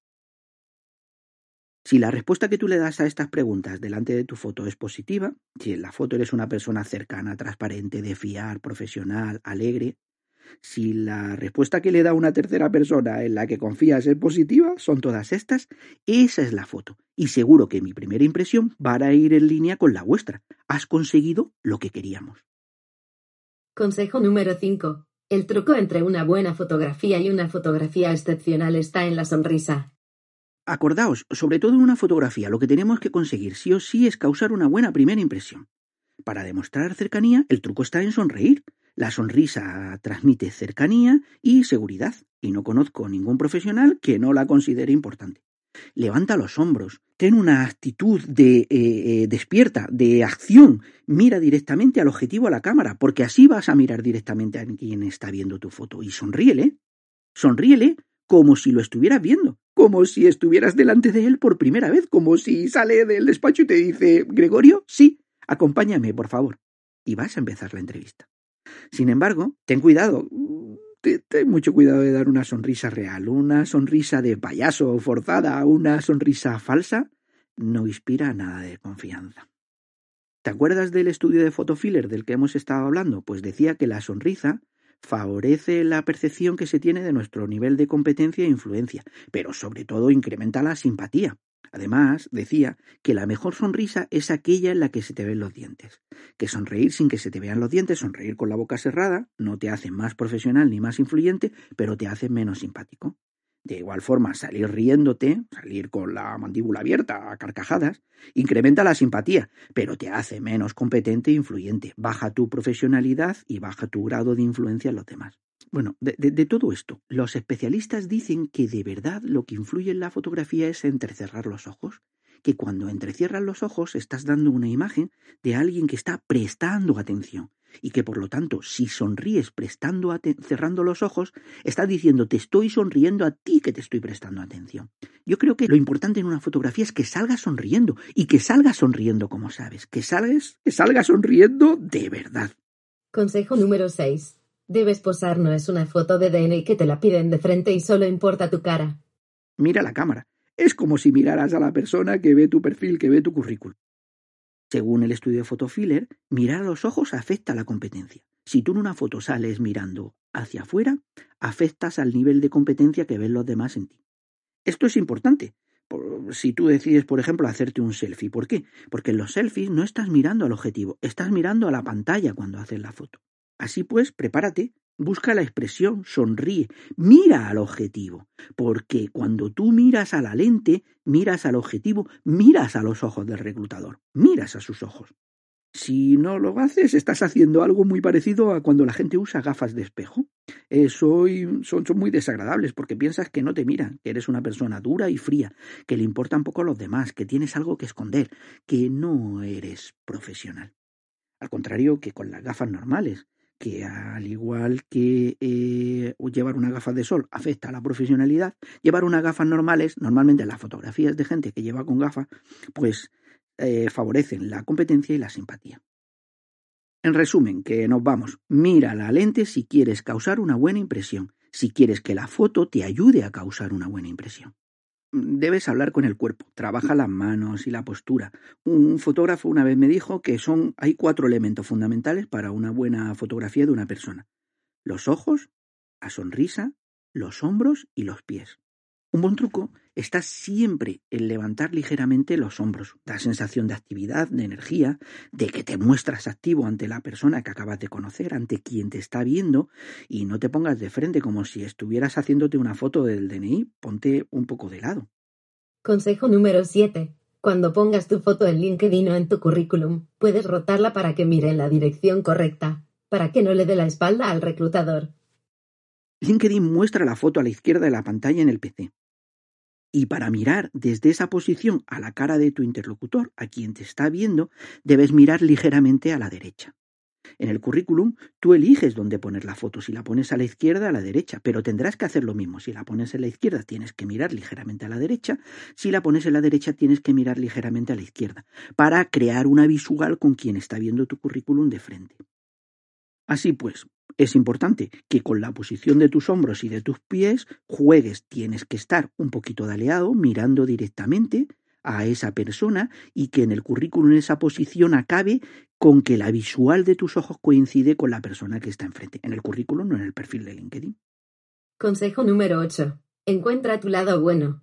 Si la respuesta que tú le das a estas preguntas delante de tu foto es positiva, si en la foto eres una persona cercana, transparente, de fiar, profesional, alegre, si la respuesta que le da una tercera persona en la que confías es positiva, son todas estas, esa es la foto. Y seguro que mi primera impresión va a ir en línea con la vuestra. Has conseguido lo que queríamos. Consejo número 5. El truco entre una buena fotografía y una fotografía excepcional está en la sonrisa. Acordaos, sobre todo en una fotografía, lo que tenemos que conseguir sí o sí es causar una buena primera impresión. Para demostrar cercanía, el truco está en sonreír. La sonrisa transmite cercanía y seguridad, y no conozco ningún profesional que no la considere importante. Levanta los hombros, ten una actitud de eh, eh, despierta, de acción, mira directamente al objetivo a la cámara, porque así vas a mirar directamente a quien está viendo tu foto y sonríele. Sonríele como si lo estuvieras viendo, como si estuvieras delante de él por primera vez, como si sale del despacho y te dice, Gregorio, sí, acompáñame, por favor. Y vas a empezar la entrevista. Sin embargo, ten cuidado, ten mucho cuidado de dar una sonrisa real, una sonrisa de payaso forzada, una sonrisa falsa, no inspira nada de confianza. ¿Te acuerdas del estudio de fotofiller del que hemos estado hablando? Pues decía que la sonrisa favorece la percepción que se tiene de nuestro nivel de competencia e influencia, pero sobre todo incrementa la simpatía. Además, decía que la mejor sonrisa es aquella en la que se te ven los dientes. Que sonreír sin que se te vean los dientes, sonreír con la boca cerrada, no te hace más profesional ni más influyente, pero te hace menos simpático. De igual forma, salir riéndote, salir con la mandíbula abierta a carcajadas, incrementa la simpatía, pero te hace menos competente e influyente, baja tu profesionalidad y baja tu grado de influencia en los demás. Bueno, de, de, todo esto, los especialistas dicen que de verdad lo que influye en la fotografía es entrecerrar los ojos, que cuando entrecierras los ojos estás dando una imagen de alguien que está prestando atención, y que por lo tanto, si sonríes prestando cerrando los ojos, estás diciendo te estoy sonriendo a ti que te estoy prestando atención. Yo creo que lo importante en una fotografía es que salgas sonriendo y que salgas sonriendo como sabes, que salgas, que salgas sonriendo de verdad. Consejo número 6. Debes posar no es una foto de DNI que te la piden de frente y solo importa tu cara. Mira la cámara. Es como si miraras a la persona que ve tu perfil, que ve tu currículum. Según el estudio de Photofiller, mirar a los ojos afecta a la competencia. Si tú en una foto sales mirando hacia afuera, afectas al nivel de competencia que ven los demás en ti. Esto es importante. si tú decides, por ejemplo, hacerte un selfie. ¿Por qué? Porque en los selfies no estás mirando al objetivo, estás mirando a la pantalla cuando haces la foto. Así pues, prepárate Busca la expresión, sonríe, mira al objetivo, porque cuando tú miras a la lente, miras al objetivo, miras a los ojos del reclutador, miras a sus ojos. Si no lo haces, estás haciendo algo muy parecido a cuando la gente usa gafas de espejo. Eso son, son, muy desagradables porque piensas que no te miran, que eres una persona dura y fría, que le importan poco a los demás, que tienes algo que esconder, que no eres profesional. Al contrario que con las gafas normales, que al igual que eh, llevar una gafa de sol afecta a la profesionalidad, llevar unas gafas normales, normalmente las fotografías de gente que lleva con gafas, pues eh, favorecen la competencia y la simpatía. En resumen, que nos vamos, mira la lente si quieres causar una buena impresión, si quieres que la foto te ayude a causar una buena impresión debes hablar con el cuerpo, trabaja las manos y la postura. Un fotógrafo una vez me dijo que son hay cuatro elementos fundamentales para una buena fotografía de una persona: los ojos, la sonrisa, los hombros y los pies. Un buen truco está siempre en levantar ligeramente los hombros. Da sensación de actividad, de energía, de que te muestras activo ante la persona que acabas de conocer, ante quien te está viendo, y no te pongas de frente como si estuvieras haciéndote una foto del DNI. Ponte un poco de lado. Consejo número 7. Cuando pongas tu foto en LinkedIn o en tu currículum, puedes rotarla para que mire en la dirección correcta, para que no le dé la espalda al reclutador. LinkedIn muestra la foto a la izquierda de la pantalla en el PC. Y para mirar desde esa posición a la cara de tu interlocutor, a quien te está viendo, debes mirar ligeramente a la derecha. En el currículum tú eliges dónde poner la foto, si la pones a la izquierda, a la derecha, pero tendrás que hacer lo mismo. Si la pones en la izquierda, tienes que mirar ligeramente a la derecha, si la pones en la derecha, tienes que mirar ligeramente a la izquierda, para crear una visual con quien está viendo tu currículum de frente. Así pues, es importante que con la posición de tus hombros y de tus pies juegues, tienes que estar un poquito de mirando directamente a esa persona y que en el currículum esa posición acabe con que la visual de tus ojos coincide con la persona que está enfrente. En el currículum, no en el perfil de LinkedIn. Consejo número 8. Encuentra tu lado bueno.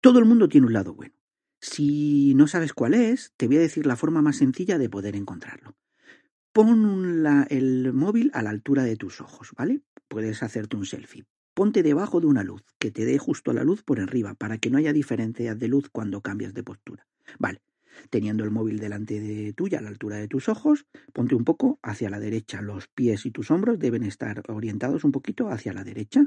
Todo el mundo tiene un lado bueno. Si no sabes cuál es, te voy a decir la forma más sencilla de poder encontrarlo. Pon el móvil a la altura de tus ojos, ¿vale? Puedes hacerte un selfie. Ponte debajo de una luz, que te dé justo la luz por arriba, para que no haya diferencias de luz cuando cambias de postura. Vale. Teniendo el móvil delante de tuya a la altura de tus ojos, ponte un poco hacia la derecha. Los pies y tus hombros deben estar orientados un poquito hacia la derecha.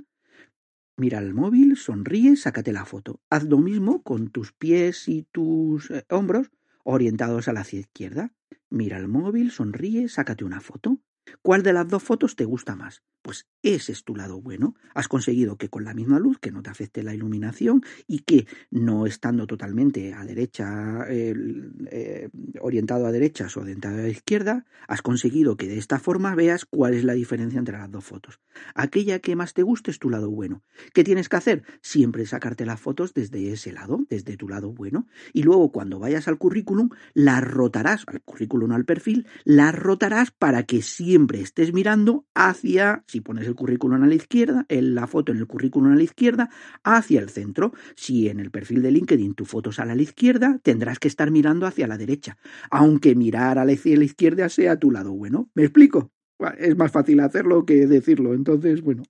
Mira el móvil, sonríe, sácate la foto. Haz lo mismo con tus pies y tus eh, hombros orientados a la izquierda. Mira el móvil, sonríe, sácate una foto. ¿Cuál de las dos fotos te gusta más? Pues ese es tu lado bueno. Has conseguido que con la misma luz, que no te afecte la iluminación y que no estando totalmente a derecha, eh, orientado a derechas o orientado a izquierda, has conseguido que de esta forma veas cuál es la diferencia entre las dos fotos. Aquella que más te guste es tu lado bueno. ¿Qué tienes que hacer? Siempre sacarte las fotos desde ese lado, desde tu lado bueno. Y luego cuando vayas al currículum, la rotarás, al currículum al perfil, la rotarás para que siempre siempre estés mirando hacia, si pones el currículum a la izquierda, la foto en el currículum a la izquierda, hacia el centro. Si en el perfil de LinkedIn tu foto sale a la izquierda, tendrás que estar mirando hacia la derecha, aunque mirar a la izquierda sea tu lado bueno. ¿Me explico? Es más fácil hacerlo que decirlo, entonces, bueno.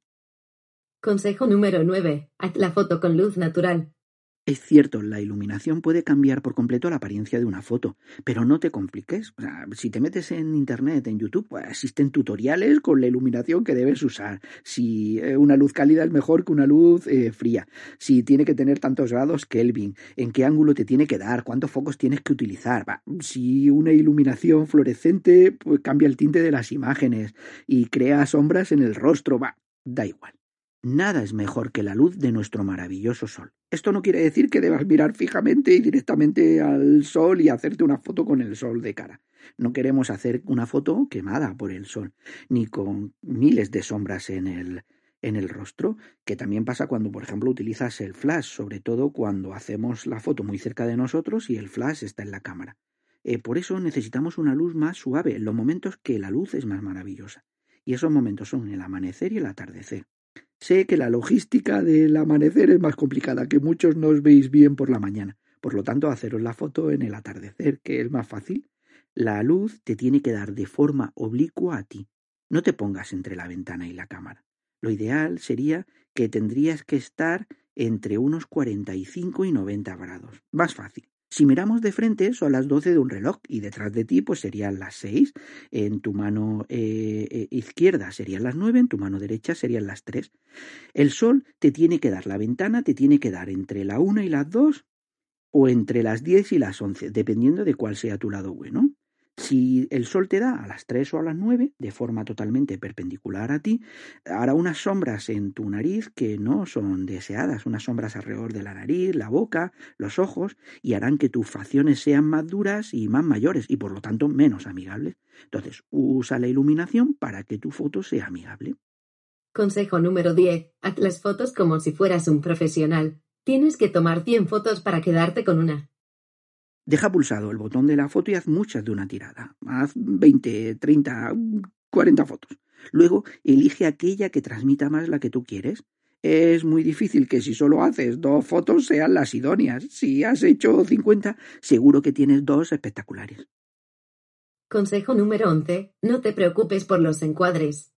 Consejo número 9. Haz la foto con luz natural. Es cierto, la iluminación puede cambiar por completo la apariencia de una foto, pero no te compliques. O sea, si te metes en Internet, en YouTube, pues existen tutoriales con la iluminación que debes usar. Si eh, una luz cálida es mejor que una luz eh, fría. Si tiene que tener tantos grados Kelvin. En qué ángulo te tiene que dar. Cuántos focos tienes que utilizar. si una iluminación fluorescente pues cambia el tinte de las imágenes y crea sombras en el rostro. Va, da igual. Nada es mejor que la luz de nuestro maravilloso sol. Esto no quiere decir que debas mirar fijamente y directamente al sol y hacerte una foto con el sol de cara. No queremos hacer una foto quemada por el sol, ni con miles de sombras en el, en el rostro, que también pasa cuando, por ejemplo, utilizas el flash, sobre todo cuando hacemos la foto muy cerca de nosotros y el flash está en la cámara. Eh, por eso necesitamos una luz más suave, en los momentos que la luz es más maravillosa. Y esos momentos son el amanecer y el atardecer. Sé que la logística del amanecer es más complicada, que muchos no os veis bien por la mañana. Por lo tanto, haceros la foto en el atardecer, que es más fácil. La luz te tiene que dar de forma oblicua a ti. No te pongas entre la ventana y la cámara. Lo ideal sería que tendrías que estar entre unos 45 y 90 grados. Más fácil. Si miramos de frente son las 12 de un reloj y detrás de ti pues serían las 6, en tu mano eh, eh, izquierda serían las 9, en tu mano derecha serían las 3. El sol te tiene que dar, la ventana te tiene que dar entre la 1 y las 2 o entre las 10 y las 11, dependiendo de cuál sea tu lado bueno. Si el sol te da a las 3 o a las 9, de forma totalmente perpendicular a ti, hará unas sombras en tu nariz que no son deseadas, unas sombras alrededor de la nariz, la boca, los ojos, y harán que tus facciones sean más duras y más mayores, y por lo tanto menos amigables. Entonces, usa la iluminación para que tu foto sea amigable. Consejo número 10. Haz las fotos como si fueras un profesional. Tienes que tomar 100 fotos para quedarte con una. Deja pulsado el botón de la foto y haz muchas de una tirada. Haz 20, 30, 40 fotos. Luego elige aquella que transmita más la que tú quieres. Es muy difícil que si solo haces dos fotos sean las idóneas. Si has hecho 50, seguro que tienes dos espectaculares. Consejo número 11. No te preocupes por los encuadres.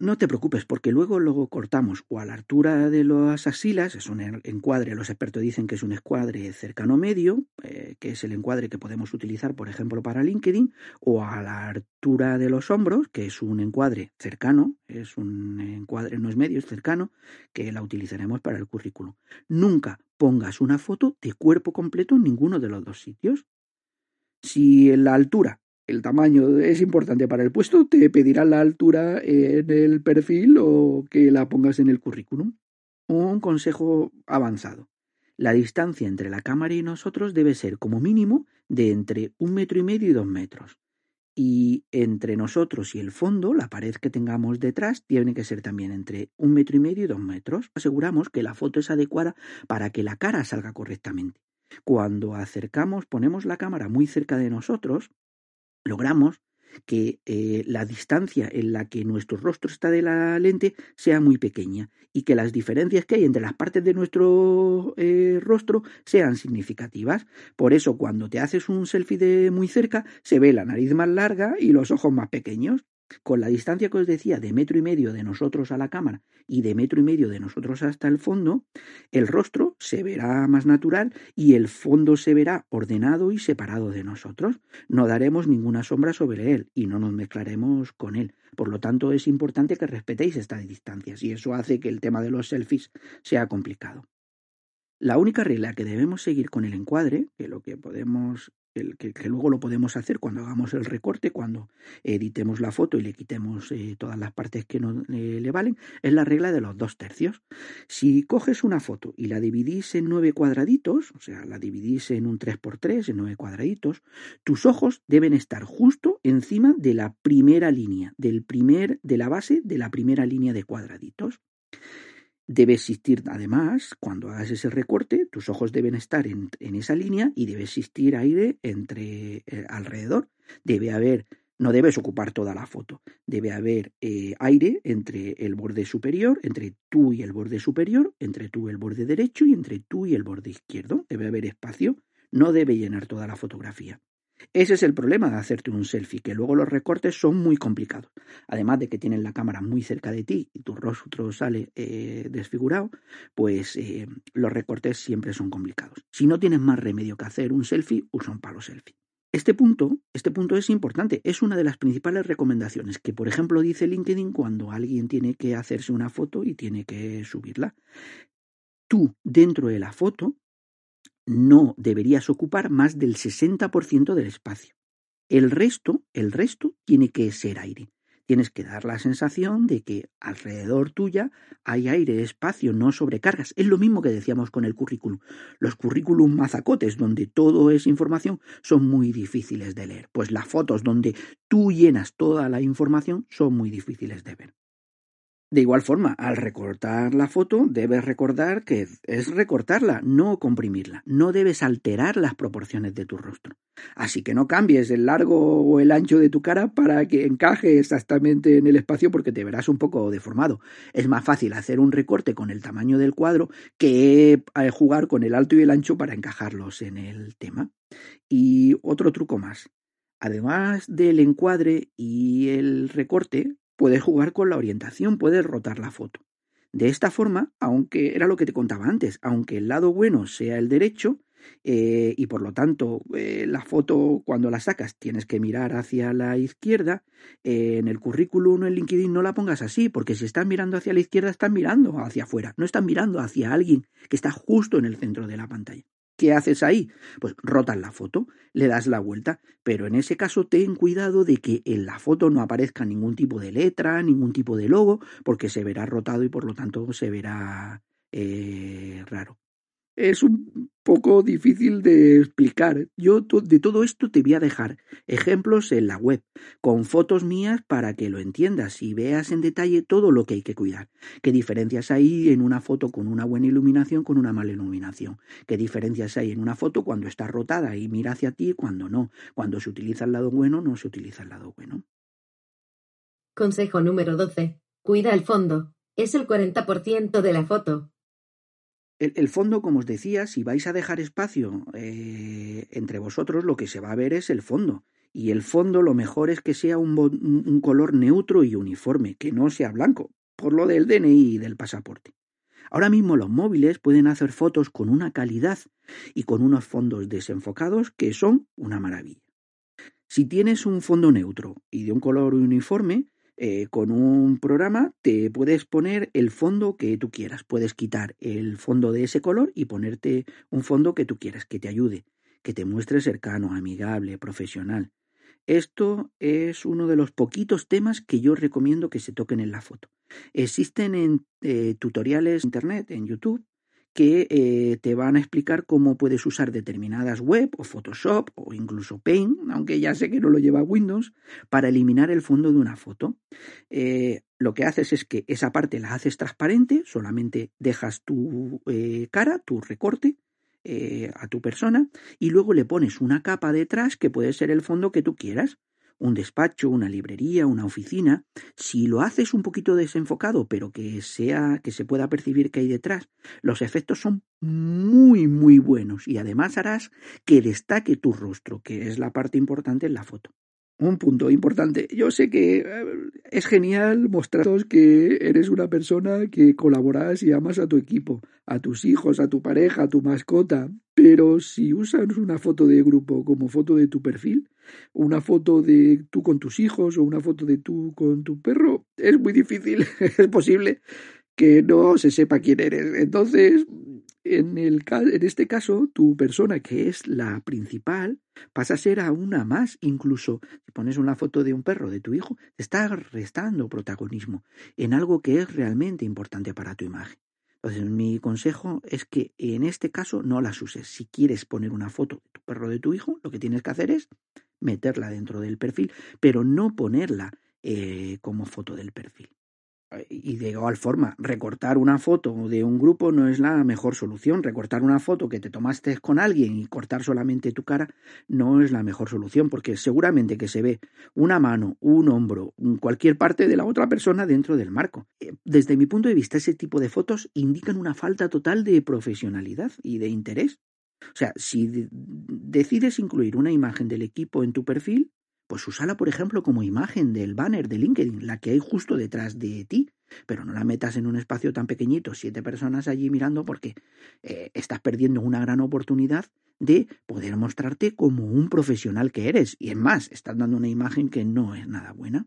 No te preocupes, porque luego lo cortamos o a la altura de las axilas, es un encuadre, los expertos dicen que es un encuadre cercano medio, eh, que es el encuadre que podemos utilizar, por ejemplo, para LinkedIn, o a la altura de los hombros, que es un encuadre cercano, es un encuadre, no es medio, es cercano, que la utilizaremos para el currículum. Nunca pongas una foto de cuerpo completo en ninguno de los dos sitios. Si en la altura el tamaño es importante para el puesto, te pedirán la altura en el perfil o que la pongas en el currículum. Un consejo avanzado. La distancia entre la cámara y nosotros debe ser como mínimo de entre un metro y medio y dos metros. Y entre nosotros y el fondo, la pared que tengamos detrás, tiene que ser también entre un metro y medio y dos metros. Aseguramos que la foto es adecuada para que la cara salga correctamente. Cuando acercamos, ponemos la cámara muy cerca de nosotros, logramos que eh, la distancia en la que nuestro rostro está de la lente sea muy pequeña y que las diferencias que hay entre las partes de nuestro eh, rostro sean significativas. Por eso cuando te haces un selfie de muy cerca se ve la nariz más larga y los ojos más pequeños. Con la distancia que os decía de metro y medio de nosotros a la cámara y de metro y medio de nosotros hasta el fondo, el rostro se verá más natural y el fondo se verá ordenado y separado de nosotros. No daremos ninguna sombra sobre él y no nos mezclaremos con él. Por lo tanto, es importante que respetéis estas distancias y eso hace que el tema de los selfies sea complicado. La única regla que debemos seguir con el encuadre, que lo que podemos que, luego lo podemos hacer cuando hagamos el recorte, cuando editemos la foto y le quitemos eh, todas las partes que no eh, le valen, es la regla de los dos tercios. Si coges una foto y la dividís en nueve cuadraditos, o sea, la dividís en un 3x3, en nueve cuadraditos, tus ojos deben estar justo encima de la primera línea, del primer, de la base de la primera línea de cuadraditos. Debe existir, además, cuando hagas ese recorte, tus ojos deben estar en, esa línea y debe existir aire entre eh, alrededor. Debe haber No debes ocupar toda la foto. Debe haber eh, aire entre el borde superior, entre tú y el borde superior, entre tú y el borde derecho y entre tú y el borde izquierdo. Debe haber espacio. No debe llenar toda la fotografía. Ese es el problema de hacerte un selfie, que luego los recortes son muy complicados. Además de que tienen la cámara muy cerca de ti y tu rostro sale eh, desfigurado, pues eh, los recortes siempre son complicados. Si no tienes más remedio que hacer un selfie, usa un palo selfie. Este punto, este punto es importante, es una de las principales recomendaciones que, por ejemplo, dice LinkedIn cuando alguien tiene que hacerse una foto y tiene que subirla. Tú, dentro de la foto, no deberías ocupar más del 60% del espacio. El resto, el resto tiene que ser aire tienes que dar la sensación de que alrededor tuya hay aire, espacio, no sobrecargas. Es lo mismo que decíamos con el currículum. Los currículum mazacotes, donde todo es información, son muy difíciles de leer. Pues las fotos donde tú llenas toda la información son muy difíciles de ver. De igual forma, al recortar la foto, debes recordar que es recortarla, no comprimirla. No debes alterar las proporciones de tu rostro. Así que no cambies el largo o el ancho de tu cara para que encaje exactamente en el espacio porque te verás un poco deformado. Es más fácil hacer un recorte con el tamaño del cuadro que eh, jugar con el alto y el ancho para encajarlos en el tema. Y otro truco más. Además del encuadre y el recorte, Puedes jugar con la orientación, puedes rotar la foto. De esta forma, aunque era lo que te contaba antes, aunque el lado bueno sea el derecho, eh, y por lo tanto eh, la foto cuando la sacas tienes que mirar hacia la izquierda, eh, en el currículum o en LinkedIn no la pongas así, porque si están mirando hacia la izquierda están mirando hacia afuera, no están mirando hacia alguien que está justo en el centro de la pantalla. ¿Qué haces ahí? Pues rotas la foto, le das la vuelta, pero en ese caso ten cuidado de que en la foto no aparezca ningún tipo de letra, ningún tipo de logo, porque se verá rotado y por lo tanto se verá eh, raro es un poco difícil de explicar. Yo de todo esto te voy a dejar ejemplos en la web, con fotos mías para que lo entiendas y veas en detalle todo lo que hay que cuidar. ¿Qué diferencias hay en una foto con una buena iluminación con una mala iluminación? ¿Qué diferencias hay en una foto cuando está rotada y mira hacia ti cuando no? Cuando se utiliza el lado bueno, no se utiliza el lado bueno. Consejo número 12. Cuida el fondo. Es el 40% de la foto. El, fondo, como os decía, si vais a dejar espacio eh, entre vosotros, lo que se va a ver es el fondo. Y el fondo lo mejor es que sea un, un color neutro y uniforme, que no sea blanco, por lo del DNI y del pasaporte. Ahora mismo los móviles pueden hacer fotos con una calidad y con unos fondos desenfocados que son una maravilla. Si tienes un fondo neutro y de un color uniforme, eh, con un programa te puedes poner el fondo que tú quieras. Puedes quitar el fondo de ese color y ponerte un fondo que tú quieras, que te ayude, que te muestre cercano, amigable, profesional. Esto es uno de los poquitos temas que yo recomiendo que se toquen en la foto. Existen en eh, tutoriales en internet, en YouTube, que eh, te van a explicar cómo puedes usar determinadas web o Photoshop o incluso Paint, aunque ya sé que no lo lleva Windows, para eliminar el fondo de una foto. Eh, lo que haces es que esa parte la haces transparente, solamente dejas tu eh, cara, tu recorte, a tu persona y luego le pones una capa detrás que puede ser el fondo que tú quieras un despacho, una librería, una oficina, si lo haces un poquito desenfocado, pero que sea que se pueda percibir que hay detrás, los efectos son muy muy buenos y además harás que destaque tu rostro, que es la parte importante en la foto. Un punto importante. Yo sé que eh, es genial mostraros que eres una persona que colaboras y amas a tu equipo, a tus hijos, a tu pareja, a tu mascota, pero si usas una foto de grupo como foto de tu perfil, una foto de tú con tus hijos o una foto de tú con tu perro, es muy difícil, [LAUGHS] es posible que no se sepa quién eres. Entonces, en, el, en este caso, tu persona, que es la principal, pasa a ser a una más. Incluso si pones una foto de un perro de tu hijo, te está restando protagonismo en algo que es realmente importante para tu imagen. Entonces, mi consejo es que en este caso no las uses. Si quieres poner una foto de tu perro de tu hijo, lo que tienes que hacer es meterla dentro del perfil, pero no ponerla eh, como foto del perfil. Y de igual forma, recortar una foto de un grupo no es la mejor solución. Recortar una foto que te tomaste con alguien y cortar solamente tu cara no es la mejor solución, porque seguramente que se ve una mano, un hombro, cualquier parte de la otra persona dentro del marco. Eh, desde mi punto de vista, ese tipo de fotos indican una falta total de profesionalidad y de interés. O sea, si decides incluir una imagen del equipo en tu perfil, pues úsala, por ejemplo, como imagen del banner de LinkedIn, la que hay justo detrás de ti. Pero no la metas en un espacio tan pequeñito, siete personas allí mirando, porque eh, estás perdiendo una gran oportunidad de poder mostrarte como un profesional que eres. Y es más, estás dando una imagen que no es nada buena.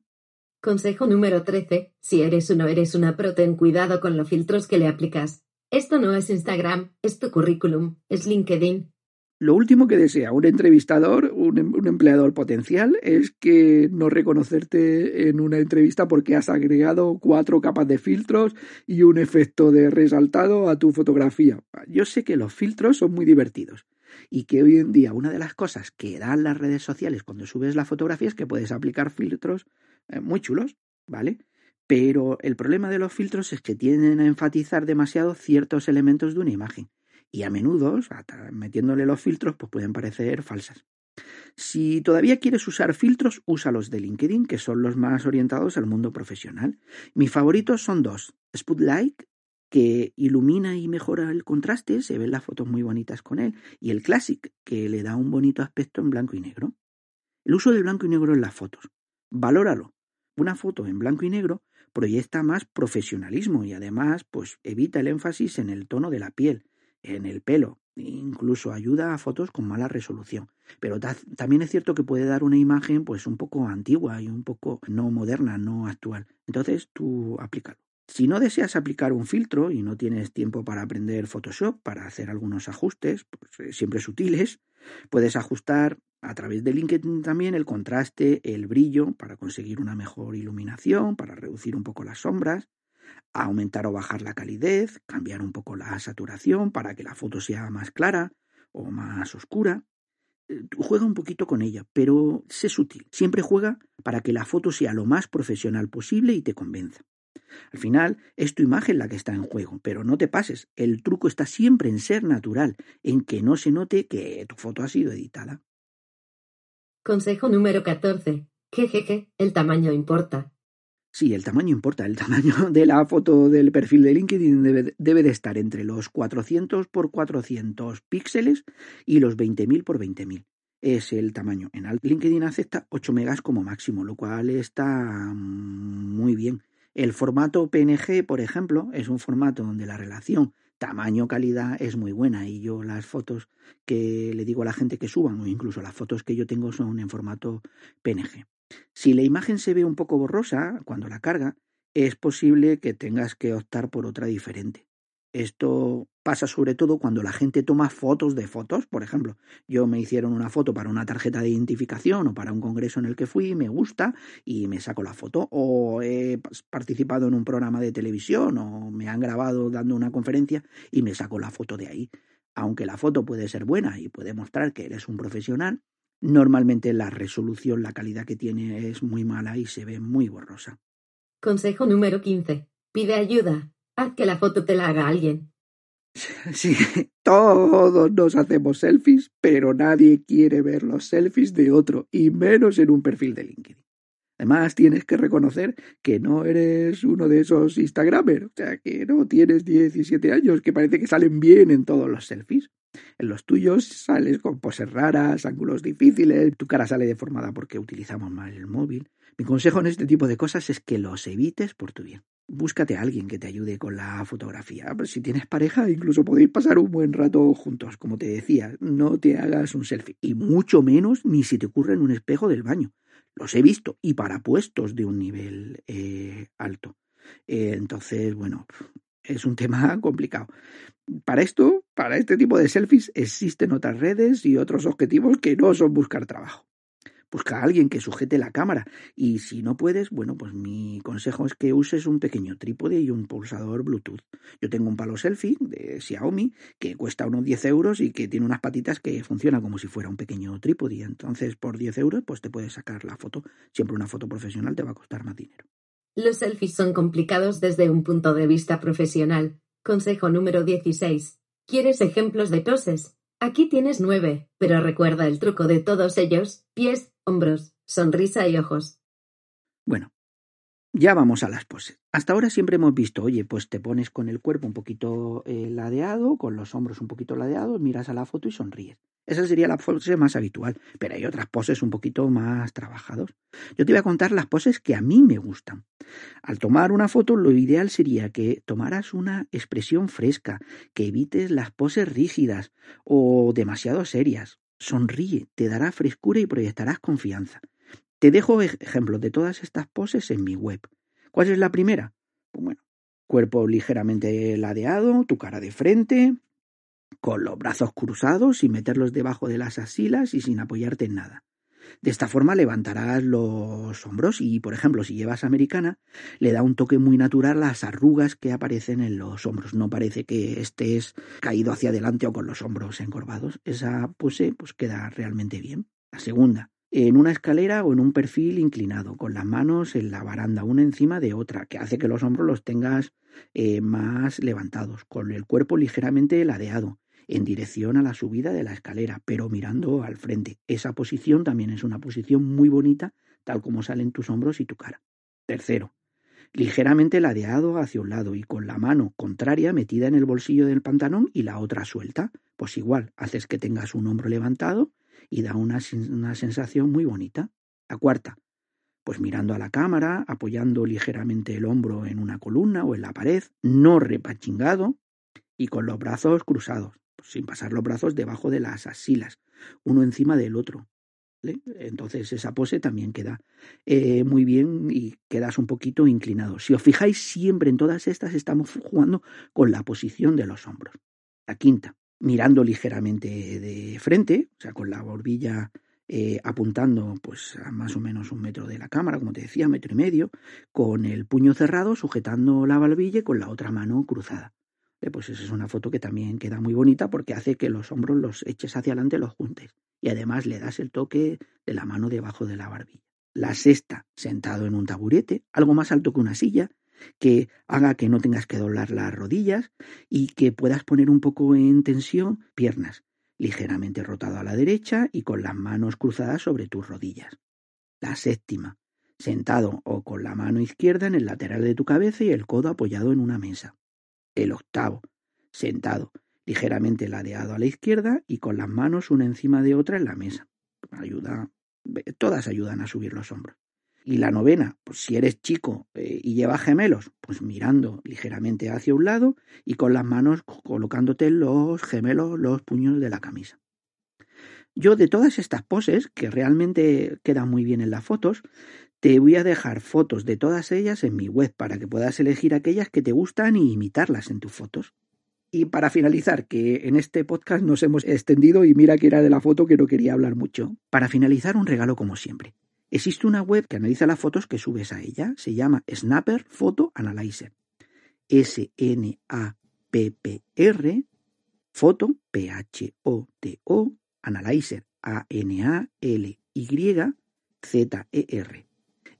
Consejo número 13. Si eres o no eres una pro, ten cuidado con los filtros que le aplicas. Esto no es Instagram, es tu currículum, es LinkedIn, lo último que desea un entrevistador, em, un, empleador potencial, es que no reconocerte en una entrevista porque has agregado cuatro capas de filtros y un efecto de resaltado a tu fotografía. Yo sé que los filtros son muy divertidos y que hoy en día una de las cosas que dan las redes sociales cuando subes la fotografía es que puedes aplicar filtros eh, muy chulos, ¿vale? Pero el problema de los filtros es que tienden a enfatizar demasiado ciertos elementos de una imagen y a menudo, metiéndole los filtros, pues pueden parecer falsas. Si todavía quieres usar filtros, usa los de LinkedIn, que son los más orientados al mundo profesional. Mis favoritos son dos. Spotlight, que ilumina y mejora el contraste, se ven las fotos muy bonitas con él, y el Classic, que le da un bonito aspecto en blanco y negro. El uso del blanco y negro en las fotos. Valóralo. Una foto en blanco y negro proyecta más profesionalismo y además pues evita el énfasis en el tono de la piel en el pelo, incluso ayuda a fotos con mala resolución. Pero también es cierto que puede dar una imagen pues un poco antigua y un poco no moderna, no actual. Entonces tú aplícalo. Si no deseas aplicar un filtro y no tienes tiempo para aprender Photoshop, para hacer algunos ajustes, pues, eh, siempre sutiles, puedes ajustar a través de LinkedIn también el contraste, el brillo, para conseguir una mejor iluminación, para reducir un poco las sombras aumentar o bajar la calidez, cambiar un poco la saturación para que la foto sea más clara o más oscura. Eh, juega un poquito con ella, pero sé sutil. Siempre juega para que la foto sea lo más profesional posible y te convenza. Al final es tu imagen la que está en juego, pero no te pases. El truco está siempre en ser natural, en que no se note que tu foto ha sido editada. Consejo número 14. Jejeje, el tamaño importa. Sí, el tamaño importa. El tamaño [LAUGHS] de la foto del perfil de LinkedIn debe, de estar entre los 400 por 400 píxeles y los 20.000 por 20.000. Es el tamaño. En LinkedIn acepta 8 megas como máximo, lo cual está muy bien. El formato PNG, por ejemplo, es un formato donde la relación tamaño-calidad es muy buena y yo las fotos que le digo a la gente que suban o incluso las fotos que yo tengo son en formato PNG. Si la imagen se ve un poco borrosa cuando la carga, es posible que tengas que optar por otra diferente. Esto pasa sobre todo cuando la gente toma fotos de fotos. Por ejemplo, yo me hicieron una foto para una tarjeta de identificación o para un congreso en el que fui, me gusta y me saco la foto. O he participado en un programa de televisión o me han grabado dando una conferencia y me saco la foto de ahí. Aunque la foto puede ser buena y puede mostrar que eres un profesional, Normalmente la resolución, la calidad que tiene es muy mala y se ve muy borrosa. Consejo número 15. Pide ayuda. Haz que la foto te la haga alguien. [LAUGHS] Sí, todos nos hacemos selfies, pero nadie quiere ver los selfies de otro, y menos en un perfil de LinkedIn. Además, tienes que reconocer que no eres uno de esos Instagramers, o sea, que no tienes 17 años, que parece que salen bien en todos los selfies. En los tuyos sales con poses raras, ángulos difíciles, tu cara sale deformada porque utilizamos mal el móvil. Mi consejo en este tipo de cosas es que los evites por tu bien. Búscate a alguien que te ayude con la fotografía. Si tienes pareja, incluso podéis pasar un buen rato juntos. Como te decía, no te hagas un selfie. Y mucho menos ni si te ocurre en un espejo del baño. Los he visto y para puestos de un nivel eh, alto. Eh, entonces, bueno, es un tema [LAUGHS] complicado. Para esto, para este tipo de selfies, existen otras redes y otros objetivos que no son buscar trabajo. Busca a alguien que sujete la cámara y si no puedes, bueno, pues mi consejo es que uses un pequeño trípode y un pulsador Bluetooth. Yo tengo un palo selfie de Xiaomi que cuesta unos 10 euros y que tiene unas patitas que funciona como si fuera un pequeño trípode. Entonces, por 10 euros, pues te puedes sacar la foto. Siempre una foto profesional te va a costar más dinero. Los selfies son complicados desde un punto de vista profesional. Consejo número 16. ¿Quieres ejemplos de poses? Aquí tienes nueve, pero recuerda el truco de todos ellos, pies, hombros, sonrisa y ojos. Bueno, ya vamos a las poses. Hasta ahora siempre hemos visto, oye, pues te pones con el cuerpo un poquito eh, ladeado, con los hombros un poquito ladeados, miras a la foto y sonríes. Esa sería la pose más habitual, pero hay otras poses un poquito más trabajadas. Yo te voy a contar las poses que a mí me gustan. Al tomar una foto, lo ideal sería que tomaras una expresión fresca, que evites las poses rígidas o demasiado serias. Sonríe, te dará frescura y proyectarás confianza. Te dejo ejemplos de todas estas poses en mi web. ¿Cuál es la primera? Pues bueno, cuerpo ligeramente ladeado, tu cara de frente, con los brazos cruzados y meterlos debajo de las asilas y sin apoyarte en nada. De esta forma levantarás los hombros y, por ejemplo, si llevas americana, le da un toque muy natural las arrugas que aparecen en los hombros. No parece que estés caído hacia adelante o con los hombros encorvados. Esa pose pues queda realmente bien. La segunda, en una escalera o en un perfil inclinado, con las manos en la baranda, una encima de otra, que hace que los hombros los tengas eh, más levantados, con el cuerpo ligeramente ladeado, en dirección a la subida de la escalera, pero mirando al frente. Esa posición también es una posición muy bonita, tal como salen tus hombros y tu cara. Tercero, ligeramente ladeado hacia un lado y con la mano contraria metida en el bolsillo del pantalón y la otra suelta. Pues igual, haces que tengas un hombro levantado y da una, una sensación muy bonita. La cuarta, pues mirando a la cámara, apoyando ligeramente el hombro en una columna o en la pared, no repachingado y con los brazos cruzados sin pasar los brazos debajo de las asilas, uno encima del otro. Entonces esa pose también queda eh, muy bien y quedas un poquito inclinado. Si os fijáis, siempre en todas estas estamos jugando con la posición de los hombros. La quinta, mirando ligeramente de frente, o sea, con la barbilla eh, apuntando pues a más o menos un metro de la cámara, como te decía, metro y medio, con el puño cerrado, sujetando la barbilla y con la otra mano cruzada. Eh, pues esa es una foto que también queda muy bonita porque hace que los hombros los eches hacia adelante, los juntes. Y además le das el toque de la mano debajo de la barbilla. La sexta, sentado en un taburete, algo más alto que una silla, que haga que no tengas que doblar las rodillas y que puedas poner un poco en tensión piernas, ligeramente rotado a la derecha y con las manos cruzadas sobre tus rodillas. La séptima, sentado o con la mano izquierda en el lateral de tu cabeza y el codo apoyado en una mesa el octavo, sentado, ligeramente ladeado a la izquierda y con las manos una encima de otra en la mesa. Ayuda, todas ayudan a subir los hombros. Y la novena, pues si eres chico eh, y llevas gemelos, pues mirando ligeramente hacia un lado y con las manos colocándote los gemelos, los puños de la camisa. Yo de todas estas poses, que realmente quedan muy bien en las fotos, te voy a dejar fotos de todas ellas en mi web para que puedas elegir aquellas que te gustan y imitarlas en tus fotos. Y para finalizar, que en este podcast nos hemos extendido y mira que era de la foto que no quería hablar mucho. Para finalizar, un regalo como siempre. Existe una web que analiza las fotos que subes a ella. Se llama Snapper Photo Analyzer. S-N-A-P-P-R Foto, P-H-O-T-O, Analyzer, A-N-A-L-Y-Z-E-R.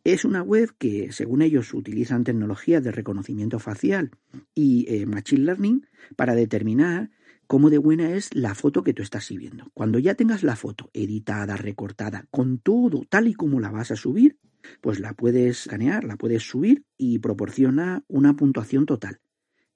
Es una web que, según ellos, utilizan tecnologías de reconocimiento facial y eh, Machine Learning para determinar cómo de buena es la foto que tú estás subiendo. Cuando ya tengas la foto editada, recortada, con todo tal y como la vas a subir, pues la puedes escanear, la puedes subir y proporciona una puntuación total.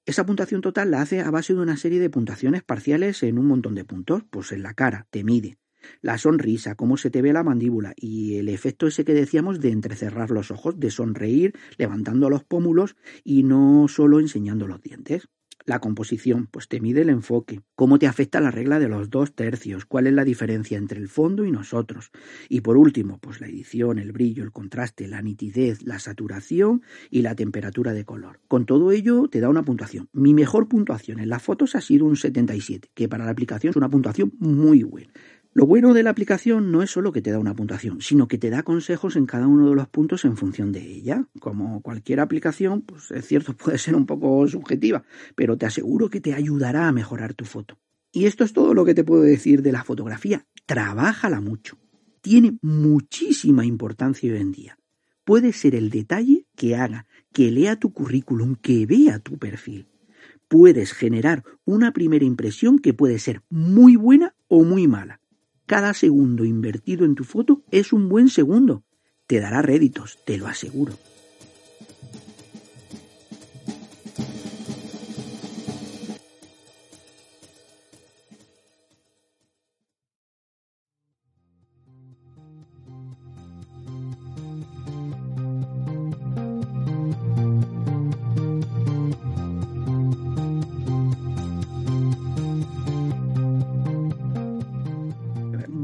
Esa puntuación total la hace a base de una serie de puntuaciones parciales en un montón de puntos, pues en la cara, te mide, la sonrisa, cómo se te ve la mandíbula y el efecto ese que decíamos de entrecerrar los ojos, de sonreír levantando los pómulos y no solo enseñando los dientes. La composición, pues te mide el enfoque, cómo te afecta la regla de los dos tercios, cuál es la diferencia entre el fondo y nosotros. Y por último, pues la edición, el brillo, el contraste, la nitidez, la saturación y la temperatura de color. Con todo ello te da una puntuación. Mi mejor puntuación en las fotos ha sido un 77, que para la aplicación es una puntuación muy buena. Lo bueno de la aplicación no es solo que te da una puntuación, sino que te da consejos en cada uno de los puntos en función de ella. Como cualquier aplicación, pues es cierto, [LAUGHS] puede ser un poco subjetiva, pero te aseguro que te ayudará a mejorar tu foto. Y esto es todo lo que te puedo decir de la fotografía. Trabájala mucho. Tiene muchísima importancia hoy en día. puede ser el detalle que haga que lea tu currículum, que vea tu perfil. Puedes generar una primera impresión que puede ser muy buena o muy mala. Cada segundo invertido en tu foto es un buen segundo. Te dará réditos, te lo aseguro.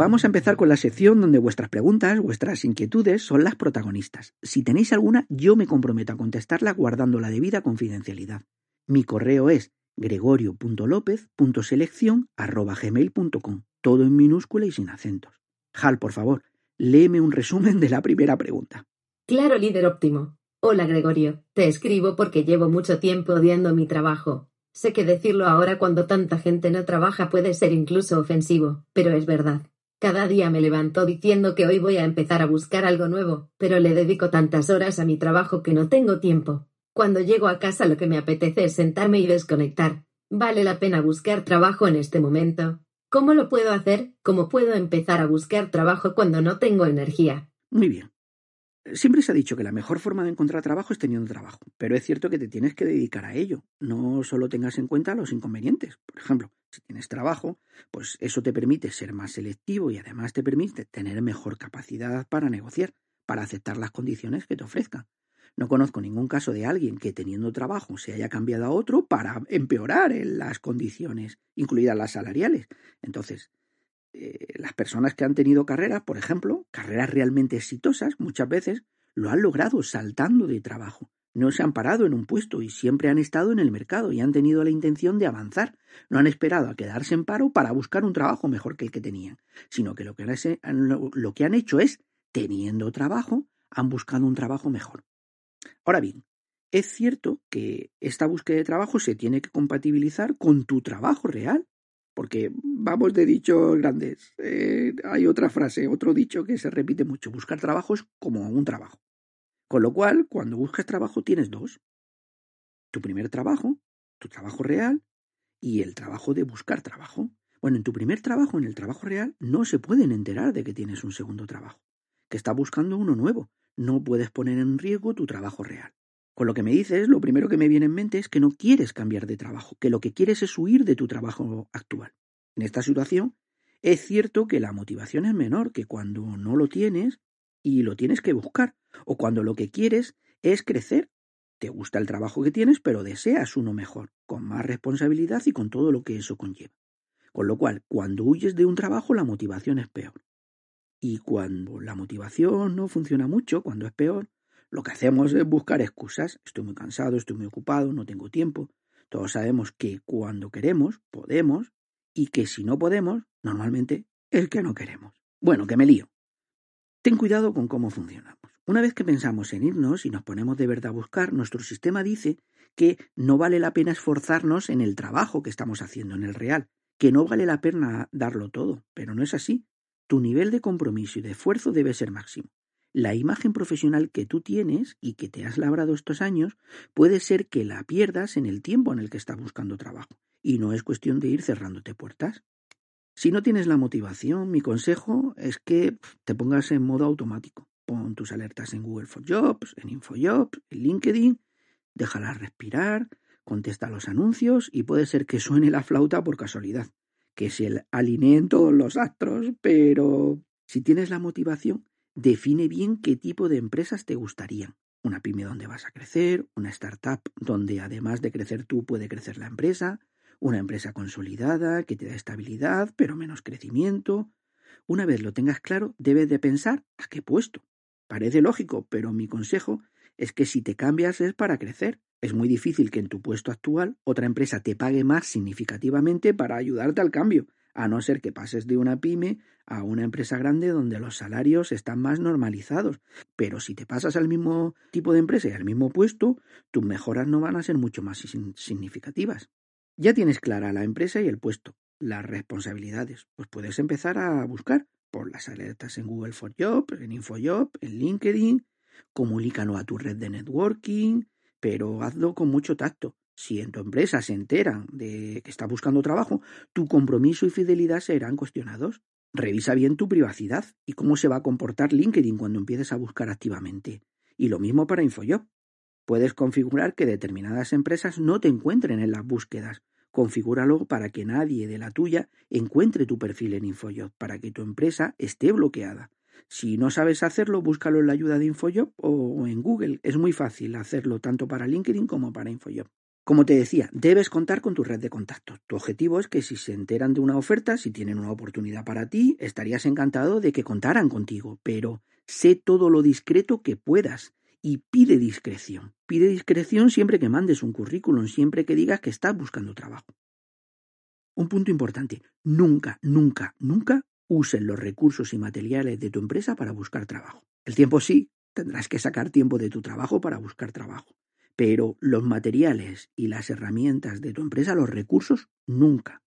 Vamos a empezar con la sección donde vuestras preguntas, vuestras inquietudes son las protagonistas. Si tenéis alguna, yo me comprometo a contestarla guardando la debida confidencialidad. Mi correo es gregorio.lopez.selección.gmail.com Todo en minúscula y sin acentos. Hal, por favor, léeme un resumen de la primera pregunta. Claro, líder óptimo. Hola, Gregorio. Te escribo porque llevo mucho tiempo odiando mi trabajo. Sé que decirlo ahora cuando tanta gente no trabaja puede ser incluso ofensivo, pero es verdad. Cada día me levanto diciendo que hoy voy a empezar a buscar algo nuevo, pero le dedico tantas horas a mi trabajo que no tengo tiempo. Cuando llego a casa lo que me apetece es sentarme y desconectar. ¿Vale la pena buscar trabajo en este momento? ¿Cómo lo puedo hacer? ¿Cómo puedo empezar a buscar trabajo cuando no tengo energía? Muy bien. Siempre se ha dicho que la mejor forma de encontrar trabajo es teniendo trabajo, pero es cierto que te tienes que dedicar a ello. No solo tengas en cuenta los inconvenientes. Por ejemplo, si tienes trabajo, pues eso te permite ser más selectivo y además te permite tener mejor capacidad para negociar, para aceptar las condiciones que te ofrezca. No conozco ningún caso de alguien que teniendo trabajo se haya cambiado a otro para empeorar las condiciones, incluidas las salariales. Entonces, eh, las personas que han tenido carreras, por ejemplo, carreras realmente exitosas, muchas veces lo han logrado saltando de trabajo no se han parado en un puesto y siempre han estado en el mercado y han tenido la intención de avanzar. No han esperado a quedarse en paro para buscar un trabajo mejor que el que tenían, sino que lo que, lo que han hecho es, teniendo trabajo, han buscado un trabajo mejor. Ahora bien, es cierto que esta búsqueda de trabajo se tiene que compatibilizar con tu trabajo real, porque vamos de dichos grandes. Eh, hay otra frase, otro dicho que se repite mucho, buscar trabajo es como un trabajo. Con lo cual, cuando buscas trabajo tienes dos. Tu primer trabajo, tu trabajo real y el trabajo de buscar trabajo. Bueno, en tu primer trabajo, en el trabajo real, no se pueden enterar de que tienes un segundo trabajo, que está buscando uno nuevo. No puedes poner en riesgo tu trabajo real. Con lo que me dices, lo primero que me viene en mente es que no quieres cambiar de trabajo, que lo que quieres es huir de tu trabajo actual. En esta situación, es cierto que la motivación es menor que cuando no lo tienes y lo tienes que buscar, o cuando lo que quieres es crecer. Te gusta el trabajo que tienes, pero deseas uno mejor, con más responsabilidad y con todo lo que eso conlleva. Con lo cual, cuando huyes de un trabajo, la motivación es peor. Y cuando la motivación no funciona mucho, cuando es peor, lo que hacemos es buscar excusas. Estoy muy cansado, estoy muy ocupado, no tengo tiempo. Todos sabemos que cuando queremos, podemos, y que si no podemos, normalmente es que no queremos. Bueno, que me lío. Ten cuidado con cómo funcionamos. Una vez que pensamos en irnos y nos ponemos de verdad a buscar, nuestro sistema dice que no vale la pena esforzarnos en el trabajo que estamos haciendo en el real, que no vale la pena darlo todo, pero no es así. Tu nivel de compromiso y de esfuerzo debe ser máximo. La imagen profesional que tú tienes y que te has labrado estos años puede ser que la pierdas en el tiempo en el que estás buscando trabajo, y no es cuestión de ir cerrándote puertas. Si no tienes la motivación, mi consejo es que te pongas en modo automático. Pon tus alertas en Google for Jobs, en InfoJobs, en LinkedIn, déjalas respirar, contesta los anuncios y puede ser que suene la flauta por casualidad, que se alineen todos los astros, pero si tienes la motivación, define bien qué tipo de empresas te gustarían. Una pyme donde vas a crecer, una startup donde además de crecer tú puede crecer la empresa, una empresa consolidada que te da estabilidad, pero menos crecimiento. Una vez lo tengas claro, debes de pensar a qué puesto. Parece lógico, pero mi consejo es que si te cambias es para crecer. Es muy difícil que en tu puesto actual otra empresa te pague más significativamente para ayudarte al cambio, a no ser que pases de una pyme a una empresa grande donde los salarios están más normalizados. Pero si te pasas al mismo tipo de empresa y al mismo puesto, tus mejoras no van a ser mucho más significativas. Ya tienes clara la empresa y el puesto, las responsabilidades, pues puedes empezar a buscar por las alertas en Google for Jobs, en InfoJob, en LinkedIn, Comunícalo a tu red de networking, pero hazlo con mucho tacto. Si en tu empresa se enteran de que estás buscando trabajo, tu compromiso y fidelidad serán cuestionados. Revisa bien tu privacidad y cómo se va a comportar LinkedIn cuando empieces a buscar activamente. Y lo mismo para InfoJob. Puedes configurar que determinadas empresas no te encuentren en las búsquedas. Configúralo para que nadie de la tuya encuentre tu perfil en InfoJob, para que tu empresa esté bloqueada. Si no sabes hacerlo, búscalo en la ayuda de InfoJob o en Google. Es muy fácil hacerlo tanto para LinkedIn como para InfoJob. Como te decía, debes contar con tu red de contactos. Tu objetivo es que si se enteran de una oferta, si tienen una oportunidad para ti, estarías encantado de que contaran contigo, pero sé todo lo discreto que puedas y pide discreción. Pide discreción siempre que mandes un currículum, siempre que digas que estás buscando trabajo. Un punto importante, nunca, nunca, nunca usen los recursos y materiales de tu empresa para buscar trabajo. El tiempo sí, tendrás que sacar tiempo de tu trabajo para buscar trabajo pero los materiales y las herramientas de tu empresa, los recursos, nunca.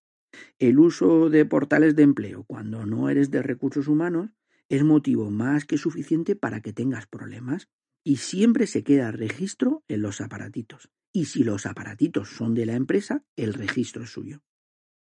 El uso de portales de empleo cuando no eres de recursos humanos es motivo más que suficiente para que tengas problemas y siempre se queda registro en los aparatitos. Y si los aparatitos son de la empresa, el registro es suyo.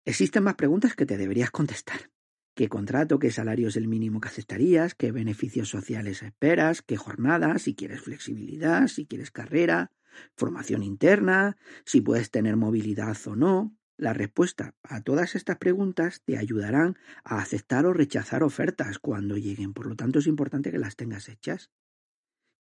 Existen más preguntas que te deberías contestar. ¿Qué contrato, qué salario es el mínimo que aceptarías? ¿Qué beneficios sociales esperas? ¿Qué jornada? Si quieres flexibilidad, si quieres carrera, formación interna, si puedes tener movilidad o no. La respuesta a todas estas preguntas te ayudarán a aceptar o rechazar ofertas cuando lleguen, por lo tanto es importante que las tengas hechas.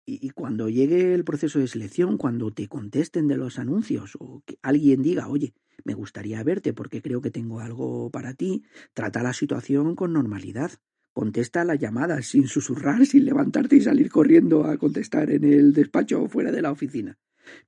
Y, cuando llegue el proceso de selección, cuando te contesten de los anuncios o que alguien diga, oye, me gustaría verte porque creo que tengo algo para ti, trata la situación con normalidad. Contesta la llamada sin susurrar, [LAUGHS] sin levantarte y salir corriendo a contestar en el despacho o fuera de la oficina.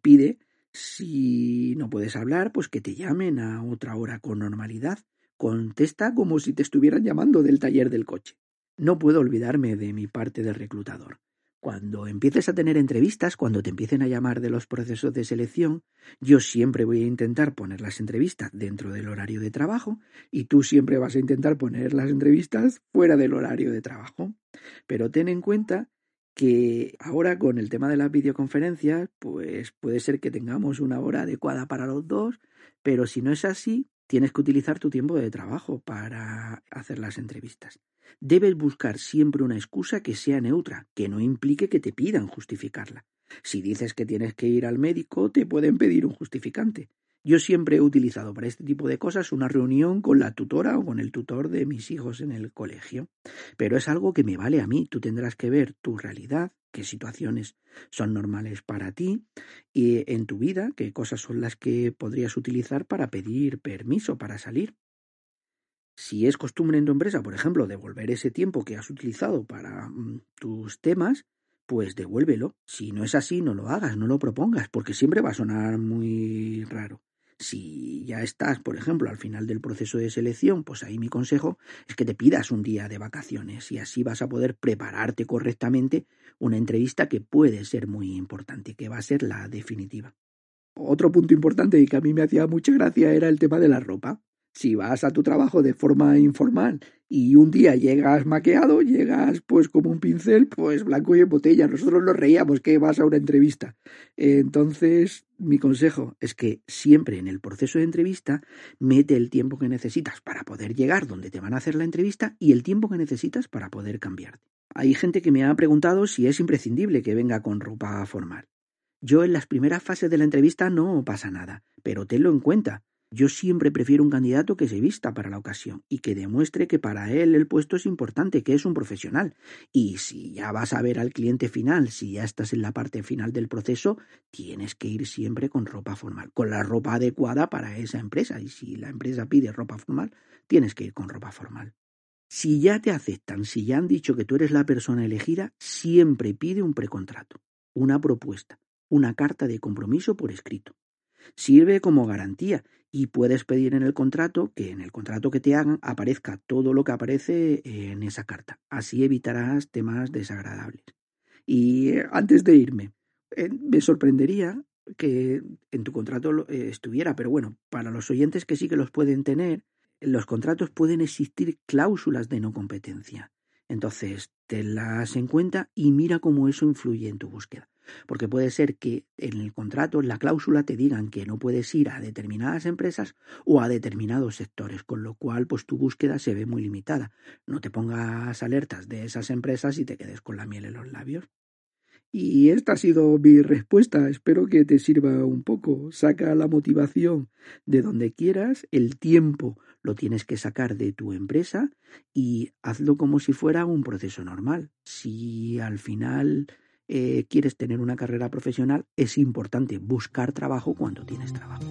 Pide, si no puedes hablar, pues que te llamen a otra hora con normalidad. Contesta como si te estuvieran llamando del taller del coche. No puedo olvidarme de mi parte de reclutador. Cuando empieces a tener entrevistas, cuando te empiecen a llamar de los procesos de selección, yo siempre voy a intentar poner las entrevistas dentro del horario de trabajo y tú siempre vas a intentar poner las entrevistas fuera del horario de trabajo. Pero ten en cuenta que ahora con el tema de las videoconferencias, pues puede ser que tengamos una hora adecuada para los dos, pero si no es así, tienes que utilizar tu tiempo de trabajo para hacer las entrevistas. Debes buscar siempre una excusa que sea neutra, que no implique que te pidan justificarla. Si dices que tienes que ir al médico, te pueden pedir un justificante. Yo siempre he utilizado para este tipo de cosas una reunión con la tutora o con el tutor de mis hijos en el colegio. Pero es algo que me vale a mí. Tú tendrás que ver tu realidad, qué situaciones son normales para ti y en tu vida, qué cosas son las que podrías utilizar para pedir permiso para salir. Si es costumbre en tu empresa, por ejemplo, devolver ese tiempo que has utilizado para mm, tus temas, pues devuélvelo. Si no es así, no lo hagas, no lo propongas, porque siempre va a sonar muy raro. Si ya estás, por ejemplo, al final del proceso de selección, pues ahí mi consejo es que te pidas un día de vacaciones y así vas a poder prepararte correctamente una entrevista que puede ser muy importante, que va a ser la definitiva. Otro punto importante y que a mí me hacía mucha gracia era el tema de la ropa. Si vas a tu trabajo de forma informal y un día llegas maqueado, llegas pues como un pincel, pues blanco y en botella. Nosotros nos reíamos que vas a una entrevista. Entonces, mi consejo es que siempre en el proceso de entrevista mete el tiempo que necesitas para poder llegar donde te van a hacer la entrevista y el tiempo que necesitas para poder cambiarte. Hay gente que me ha preguntado si es imprescindible que venga con ropa formal. Yo en las primeras fases de la entrevista no pasa nada, pero tenlo en cuenta. Yo siempre prefiero un candidato que se vista para la ocasión y que demuestre que para él el puesto es importante, que es un profesional. Y si ya vas a ver al cliente final, si ya estás en la parte final del proceso, tienes que ir siempre con ropa formal, con la ropa adecuada para esa empresa. Y si la empresa pide ropa formal, tienes que ir con ropa formal. Si ya te aceptan, si ya han dicho que tú eres la persona elegida, siempre pide un precontrato, una propuesta, una carta de compromiso por escrito. Sirve como garantía y puedes pedir en el contrato que en el contrato que te hagan aparezca todo lo que aparece en esa carta. Así evitarás temas desagradables. Y eh, antes de irme, eh, me sorprendería que en tu contrato eh, estuviera, pero bueno, para los oyentes que sí que los pueden tener, en los contratos pueden existir cláusulas de no competencia. Entonces, tenlas en cuenta y mira cómo eso influye en tu búsqueda. Porque puede ser que en el contrato, en la cláusula, te digan que no puedes ir a determinadas empresas o a determinados sectores, con lo cual pues tu búsqueda se ve muy limitada. No te pongas alertas de esas empresas y te quedes con la miel en los labios. Y esta ha sido mi respuesta. Espero que te sirva un poco. Saca la motivación de donde quieras, el tiempo lo tienes que sacar de tu empresa y hazlo como si fuera un proceso normal. Si al final eh, quieres tener una carrera profesional, es importante buscar trabajo cuando tienes trabajo.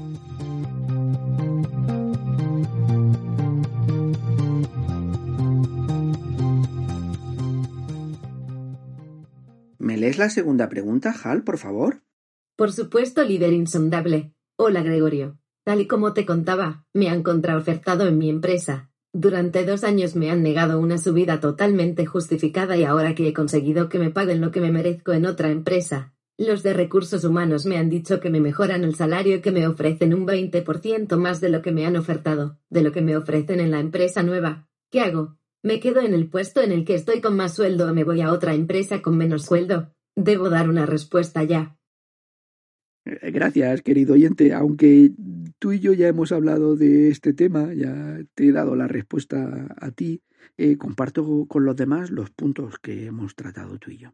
¿Me lees la segunda pregunta, Hal, por favor? Por supuesto, líder insondable. Hola, Gregorio. Tal y como te contaba, me han contraofertado en mi empresa. Durante dos años me han negado una subida totalmente justificada y ahora que he conseguido que me paguen lo que me merezco en otra empresa, los de recursos humanos me han dicho que me mejoran el salario y que me ofrecen un 20% más de lo que me han ofertado, de lo que me ofrecen en la empresa nueva. ¿Qué hago? ¿Me quedo en el puesto en el que estoy con más sueldo o me voy a otra empresa con menos sueldo? Debo dar una respuesta ya. Eh, gracias, querido oyente. Aunque tú y yo ya hemos hablado de este tema, ya te he dado la respuesta a ti, eh, comparto con los demás los puntos que hemos tratado tú y yo.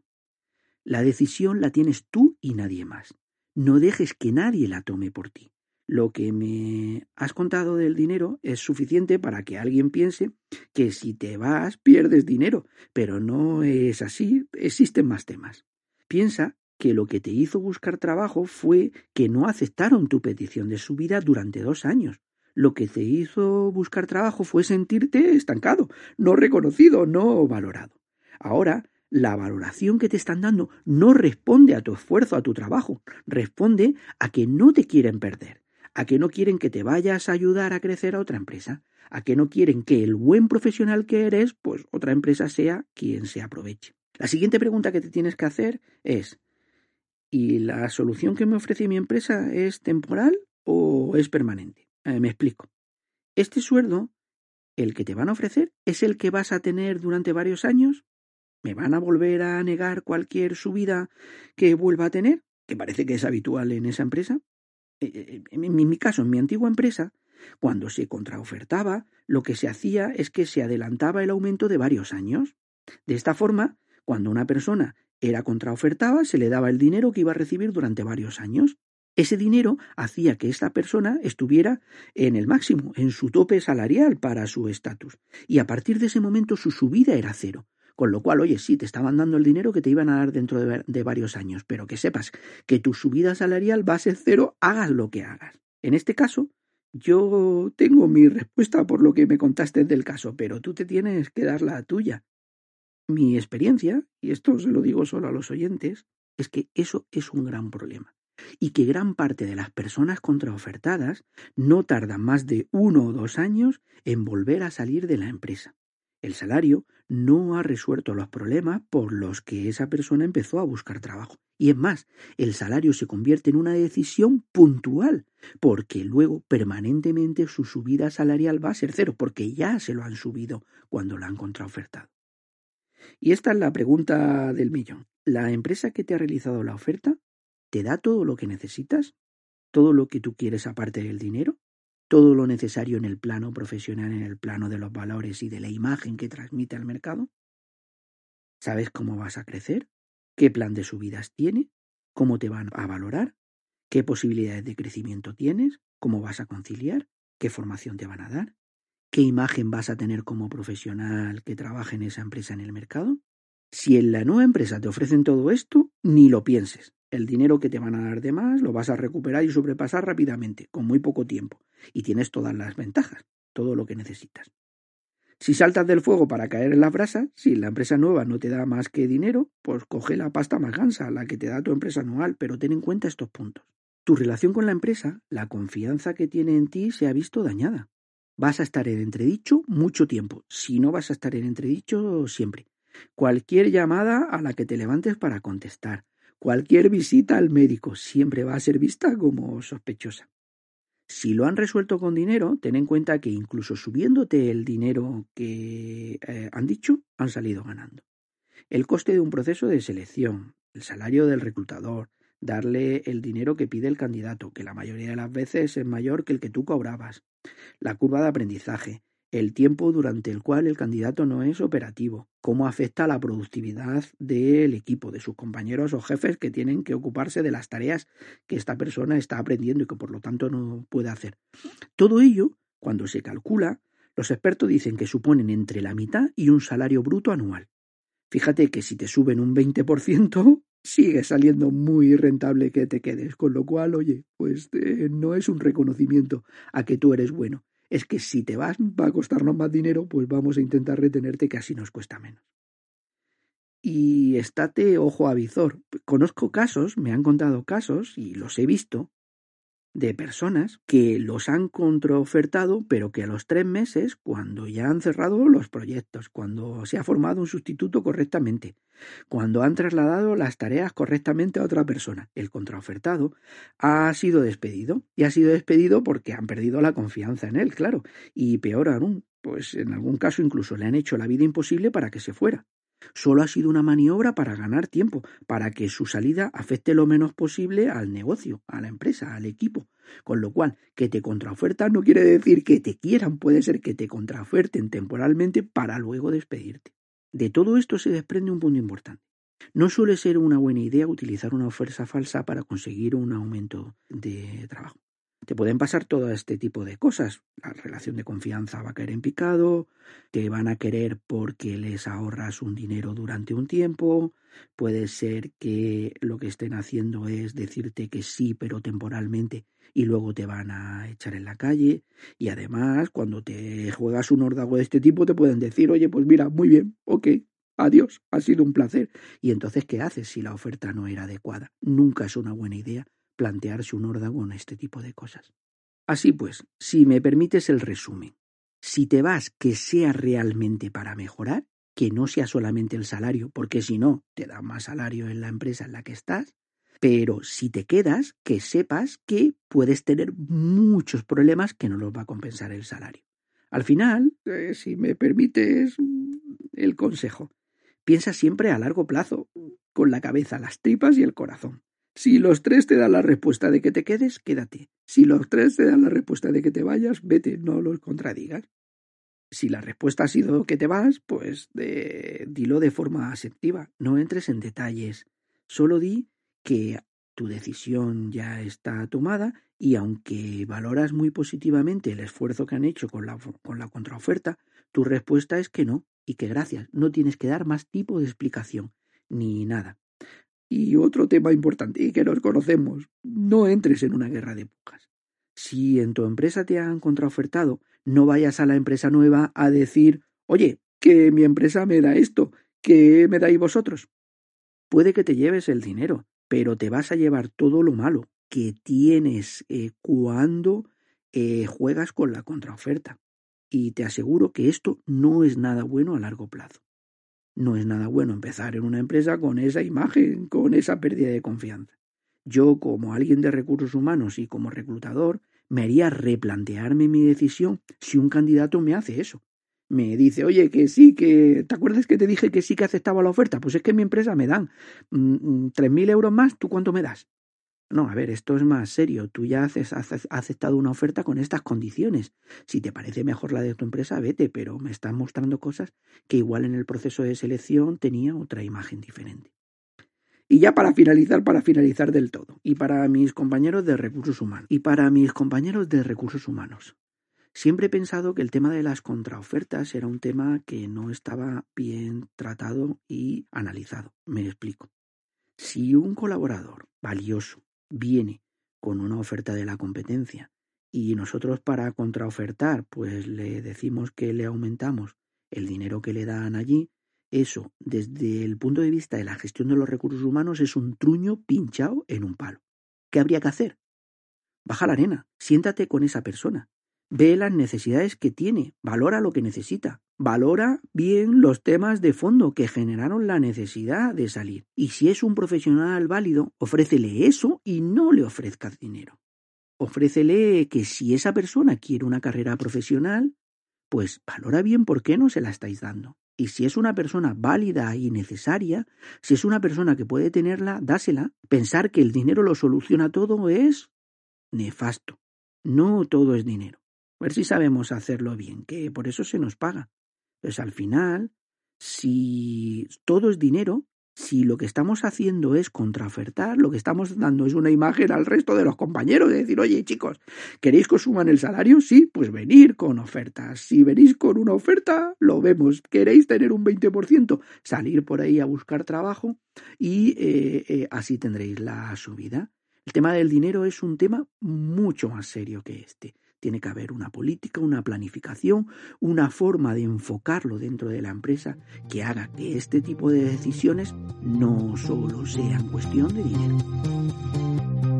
La decisión la tienes tú y nadie más. No dejes que nadie la tome por ti. Lo que me has contado del dinero es suficiente para que alguien piense que si te vas pierdes dinero, pero no es así, existen más temas. Piensa que lo que te hizo buscar trabajo fue que no aceptaron tu petición de subida durante dos años. Lo que te hizo buscar trabajo fue sentirte estancado, no reconocido, no valorado. Ahora, la valoración que te están dando no responde a tu esfuerzo, a tu trabajo, responde a que no te quieren perder, a que no quieren que te vayas a ayudar a crecer a otra empresa, a que no quieren que el buen profesional que eres, pues otra empresa sea quien se aproveche. La siguiente pregunta que te tienes que hacer es ¿Y la solución que me ofrece mi empresa es temporal o es permanente? Eh, me explico. Este sueldo, el que te van a ofrecer, es el que vas a tener durante varios años. ¿Me van a volver a negar cualquier subida que vuelva a tener? Que parece que es habitual en esa empresa. Eh, eh, en mi caso, en mi antigua empresa, cuando se contraofertaba, lo que se hacía es que se adelantaba el aumento de varios años. De esta forma, cuando una persona era contraofertada, se le daba el dinero que iba a recibir durante varios años. Ese dinero hacía que esta persona estuviera en el máximo, en su tope salarial para su estatus. Y a partir de ese momento su subida era cero. Con lo cual, oye, sí, te estaban dando el dinero que te iban a dar dentro de, de varios años, pero que sepas que tu subida salarial va a ser cero, hagas lo que hagas. En este caso, yo tengo mi respuesta por lo que me contaste del caso, pero tú te tienes que dar la tuya. Mi experiencia, y esto se lo digo solo a los oyentes, es que eso es un gran problema y que gran parte de las personas contraofertadas no tardan más de uno o dos años en volver a salir de la empresa. El salario no ha resuelto los problemas por los que esa persona empezó a buscar trabajo. Y es más, el salario se convierte en una decisión puntual, porque luego permanentemente su subida salarial va a ser cero, porque ya se lo han subido cuando la han contraofertado. Y esta es la pregunta del millón. ¿La empresa que te ha realizado la oferta te da todo lo que necesitas? ¿Todo lo que tú quieres aparte del dinero? ¿Todo lo necesario en el plano profesional, en el plano de los valores y de la imagen que transmite al mercado? ¿Sabes cómo vas a crecer? ¿Qué plan de subidas tiene? ¿Cómo te van a valorar? ¿Qué posibilidades de crecimiento tienes? ¿Cómo vas a conciliar? ¿Qué formación te van a dar? ¿Qué imagen vas a tener como profesional que trabaje en esa empresa en el mercado? Si en la nueva empresa te ofrecen todo esto, ni lo pienses. El dinero que te van a dar de más lo vas a recuperar y sobrepasar rápidamente, con muy poco tiempo, y tienes todas las ventajas, todo lo que necesitas. Si saltas del fuego para caer en las brasas, si la empresa nueva no te da más que dinero, pues coge la pasta más gansa, la que te da tu empresa anual, pero ten en cuenta estos puntos. Tu relación con la empresa, la confianza que tiene en ti, se ha visto dañada vas a estar en entredicho mucho tiempo, si no vas a estar en entredicho siempre. Cualquier llamada a la que te levantes para contestar, cualquier visita al médico siempre va a ser vista como sospechosa. Si lo han resuelto con dinero, ten en cuenta que incluso subiéndote el dinero que eh, han dicho, han salido ganando. el coste de un proceso de selección, el salario del reclutador, darle el dinero que pide el candidato, que la mayoría de las veces es mayor que el que tú cobrabas, la curva de aprendizaje, el tiempo durante el cual el candidato no es operativo, cómo afecta la productividad del equipo, de sus compañeros o jefes que tienen que ocuparse de las tareas que esta persona está aprendiendo y que por lo tanto no puede hacer. Todo ello, cuando se calcula, los expertos dicen que suponen entre la mitad y un salario bruto anual. Fíjate que si te suben un 20%, sigue saliendo muy rentable que te quedes, con lo cual, oye, pues eh, no es un reconocimiento a que tú eres bueno, es que si te vas va a costarnos más dinero, pues vamos a intentar retenerte que así nos cuesta menos. Y estate ojo a visor. Conozco casos, me han contado casos, y los he visto, de personas que los han contraofertado, pero que a los tres meses, cuando ya han cerrado los proyectos, cuando se ha formado un sustituto correctamente, cuando han trasladado las tareas correctamente a otra persona, el contraofertado ha sido despedido. Y ha sido despedido porque han perdido la confianza en él, claro. Y peor aún, pues en algún caso incluso le han hecho la vida imposible para que se fuera. Solo ha sido una maniobra para ganar tiempo, para que su salida afecte lo menos posible al negocio, a la empresa, al equipo. Con lo cual, que te contraofertan no quiere decir que te quieran, puede ser que te contraoferten temporalmente para luego despedirte. De todo esto se desprende un punto importante. No suele ser una buena idea utilizar una oferta falsa para conseguir un aumento de trabajo. Te pueden pasar todo este tipo de cosas. La relación de confianza va a caer en picado, te van a querer porque les ahorras un dinero durante un tiempo, puede ser que lo que estén haciendo es decirte que sí, pero temporalmente, y luego te van a echar en la calle. Y además, cuando te juegas un órdago de este tipo, te pueden decir, oye, pues mira, muy bien, ok, adiós, ha sido un placer. Y entonces, ¿qué haces si la oferta no era adecuada? Nunca es una buena idea plantearse un órdago en este tipo de cosas. Así pues, si me permites el resumen, si te vas que sea realmente para mejorar, que no sea solamente el salario, porque si no, te da más salario en la empresa en la que estás, pero si te quedas, que sepas que puedes tener muchos problemas que no los va a compensar el salario. Al final, eh, si me permites el consejo, piensa siempre a largo plazo, con la cabeza, las tripas y el corazón. Si los tres te dan la respuesta de que te quedes, quédate. Si los tres te dan la respuesta de que te vayas, vete, no los contradigas. Si la respuesta ha sido que te vas, pues dilo de forma asertiva, no entres en detalles. Solo di que tu decisión ya está tomada y aunque valoras muy positivamente el esfuerzo que han hecho con la contraoferta, tu respuesta es que no y que gracias, no tienes que dar más tipo de explicación ni nada. Y otro tema importante y que nos conocemos, no entres en una guerra de pujas. Si en tu empresa te han contraofertado, no vayas a la empresa nueva a decir, oye, que mi empresa me da esto, que me dais vosotros. Puede que te lleves el dinero, pero te vas a llevar todo lo malo que tienes eh, cuando eh, juegas con la contraoferta. Y te aseguro que esto no es nada bueno a largo plazo. No es nada bueno empezar en una empresa con esa imagen, con esa pérdida de confianza. Yo, como alguien de recursos humanos y como reclutador, me haría replantearme mi decisión si un candidato me hace eso. Me dice, oye, que sí, que... ¿Te acuerdas que te dije que sí que aceptaba la oferta? Pues es que en mi empresa me dan mm, mm, tres mil euros más, ¿tú cuánto me das? No, a ver, esto es más serio. Tú ya has aceptado una oferta con estas condiciones. Si te parece mejor la de tu empresa, vete, pero me están mostrando cosas que igual en el proceso de selección tenía otra imagen diferente. Y ya para finalizar, para finalizar del todo, y para mis compañeros de recursos humanos, y para mis compañeros de recursos humanos, siempre he pensado que el tema de las contraofertas era un tema que no estaba bien tratado y analizado. Me explico. Si un colaborador valioso viene con una oferta de la competencia y nosotros para contraofertar pues le decimos que le aumentamos el dinero que le dan allí, eso desde el punto de vista de la gestión de los recursos humanos es un truño pinchado en un palo. ¿Qué habría que hacer? Baja la arena, siéntate con esa persona, ve las necesidades que tiene, valora lo que necesita, valora bien los temas de fondo que generaron la necesidad de salir. Y si es un profesional válido, ofrécele eso y no le ofrezcas dinero. Ofrécele que si esa persona quiere una carrera profesional, pues valora bien por qué no se la estáis dando. Y si es una persona válida y necesaria, si es una persona que puede tenerla, dásela. Pensar que el dinero lo soluciona todo es nefasto. No todo es dinero. Ver si sabemos hacerlo bien, que por eso se nos paga. Pues al final, si todo es dinero, si lo que estamos haciendo es contraofertar, lo que estamos dando es una imagen al resto de los compañeros, de decir, oye chicos, ¿queréis que os suban el salario? Sí, pues venir con ofertas. Si venís con una oferta, lo vemos. ¿Queréis tener un 20%? Salir por ahí a buscar trabajo y eh, eh, así tendréis la subida. El tema del dinero es un tema mucho más serio que este. Tiene que haber una política, una planificación, una forma de enfocarlo dentro de la empresa que haga que este tipo de decisiones no solo sean cuestión de dinero.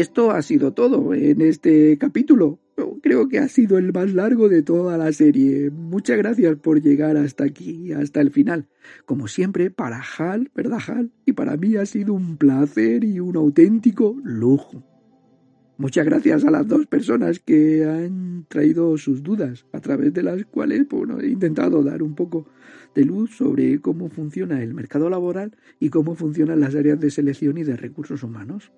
Esto ha sido todo en este capítulo. Creo que ha sido el más largo de toda la serie. Muchas gracias por llegar hasta aquí, hasta el final. Como siempre, para Hal, ¿verdad Hal? Y para mí ha sido un placer y un auténtico lujo. Muchas gracias a las dos personas que han traído sus dudas, a través de las cuales he intentado dar un poco de luz sobre cómo funciona el mercado laboral y cómo funcionan las áreas de selección y de recursos humanos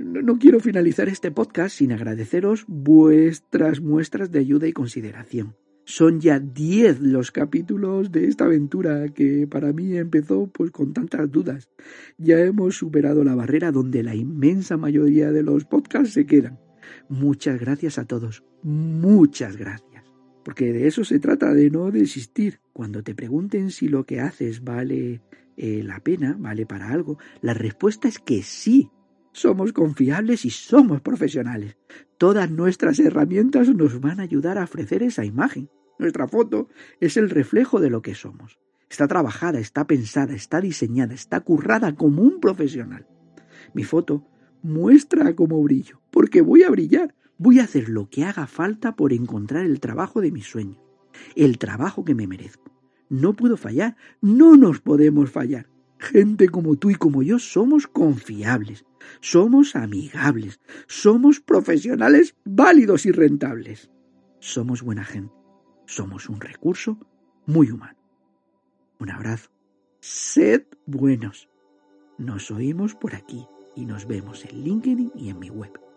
no, quiero finalizar este podcast sin agradeceros vuestras muestras de ayuda y consideración. Son ya diez los capítulos de esta aventura que para mí empezó pues con tantas dudas. Ya hemos superado la barrera donde la inmensa mayoría de los podcasts se quedan. Muchas gracias a todos. Muchas gracias. Porque de eso se trata, de no desistir. Cuando te pregunten si lo que haces vale eh, la pena, vale para algo, la respuesta es que sí, somos confiables y somos profesionales. Todas nuestras herramientas nos van a ayudar a ofrecer esa imagen. Nuestra foto es el reflejo de lo que somos. Está trabajada, está pensada, está diseñada, está currada como un profesional. Mi foto muestra cómo brillo, porque voy a brillar. Voy a hacer lo que haga falta por encontrar el trabajo de mis sueños, el trabajo que me merezco. No puedo fallar, no nos podemos fallar. Gente como tú y como yo somos confiables, somos amigables, somos profesionales válidos y rentables. Somos buena gente, somos un recurso muy humano. Un abrazo. Sed buenos. Nos oímos por aquí y nos vemos en LinkedIn y en mi web.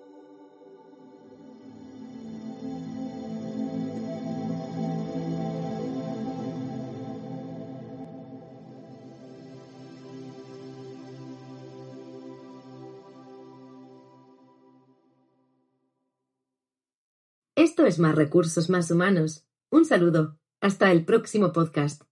Esto es Más Recursos Más Humanos. Un saludo. Hasta el próximo podcast.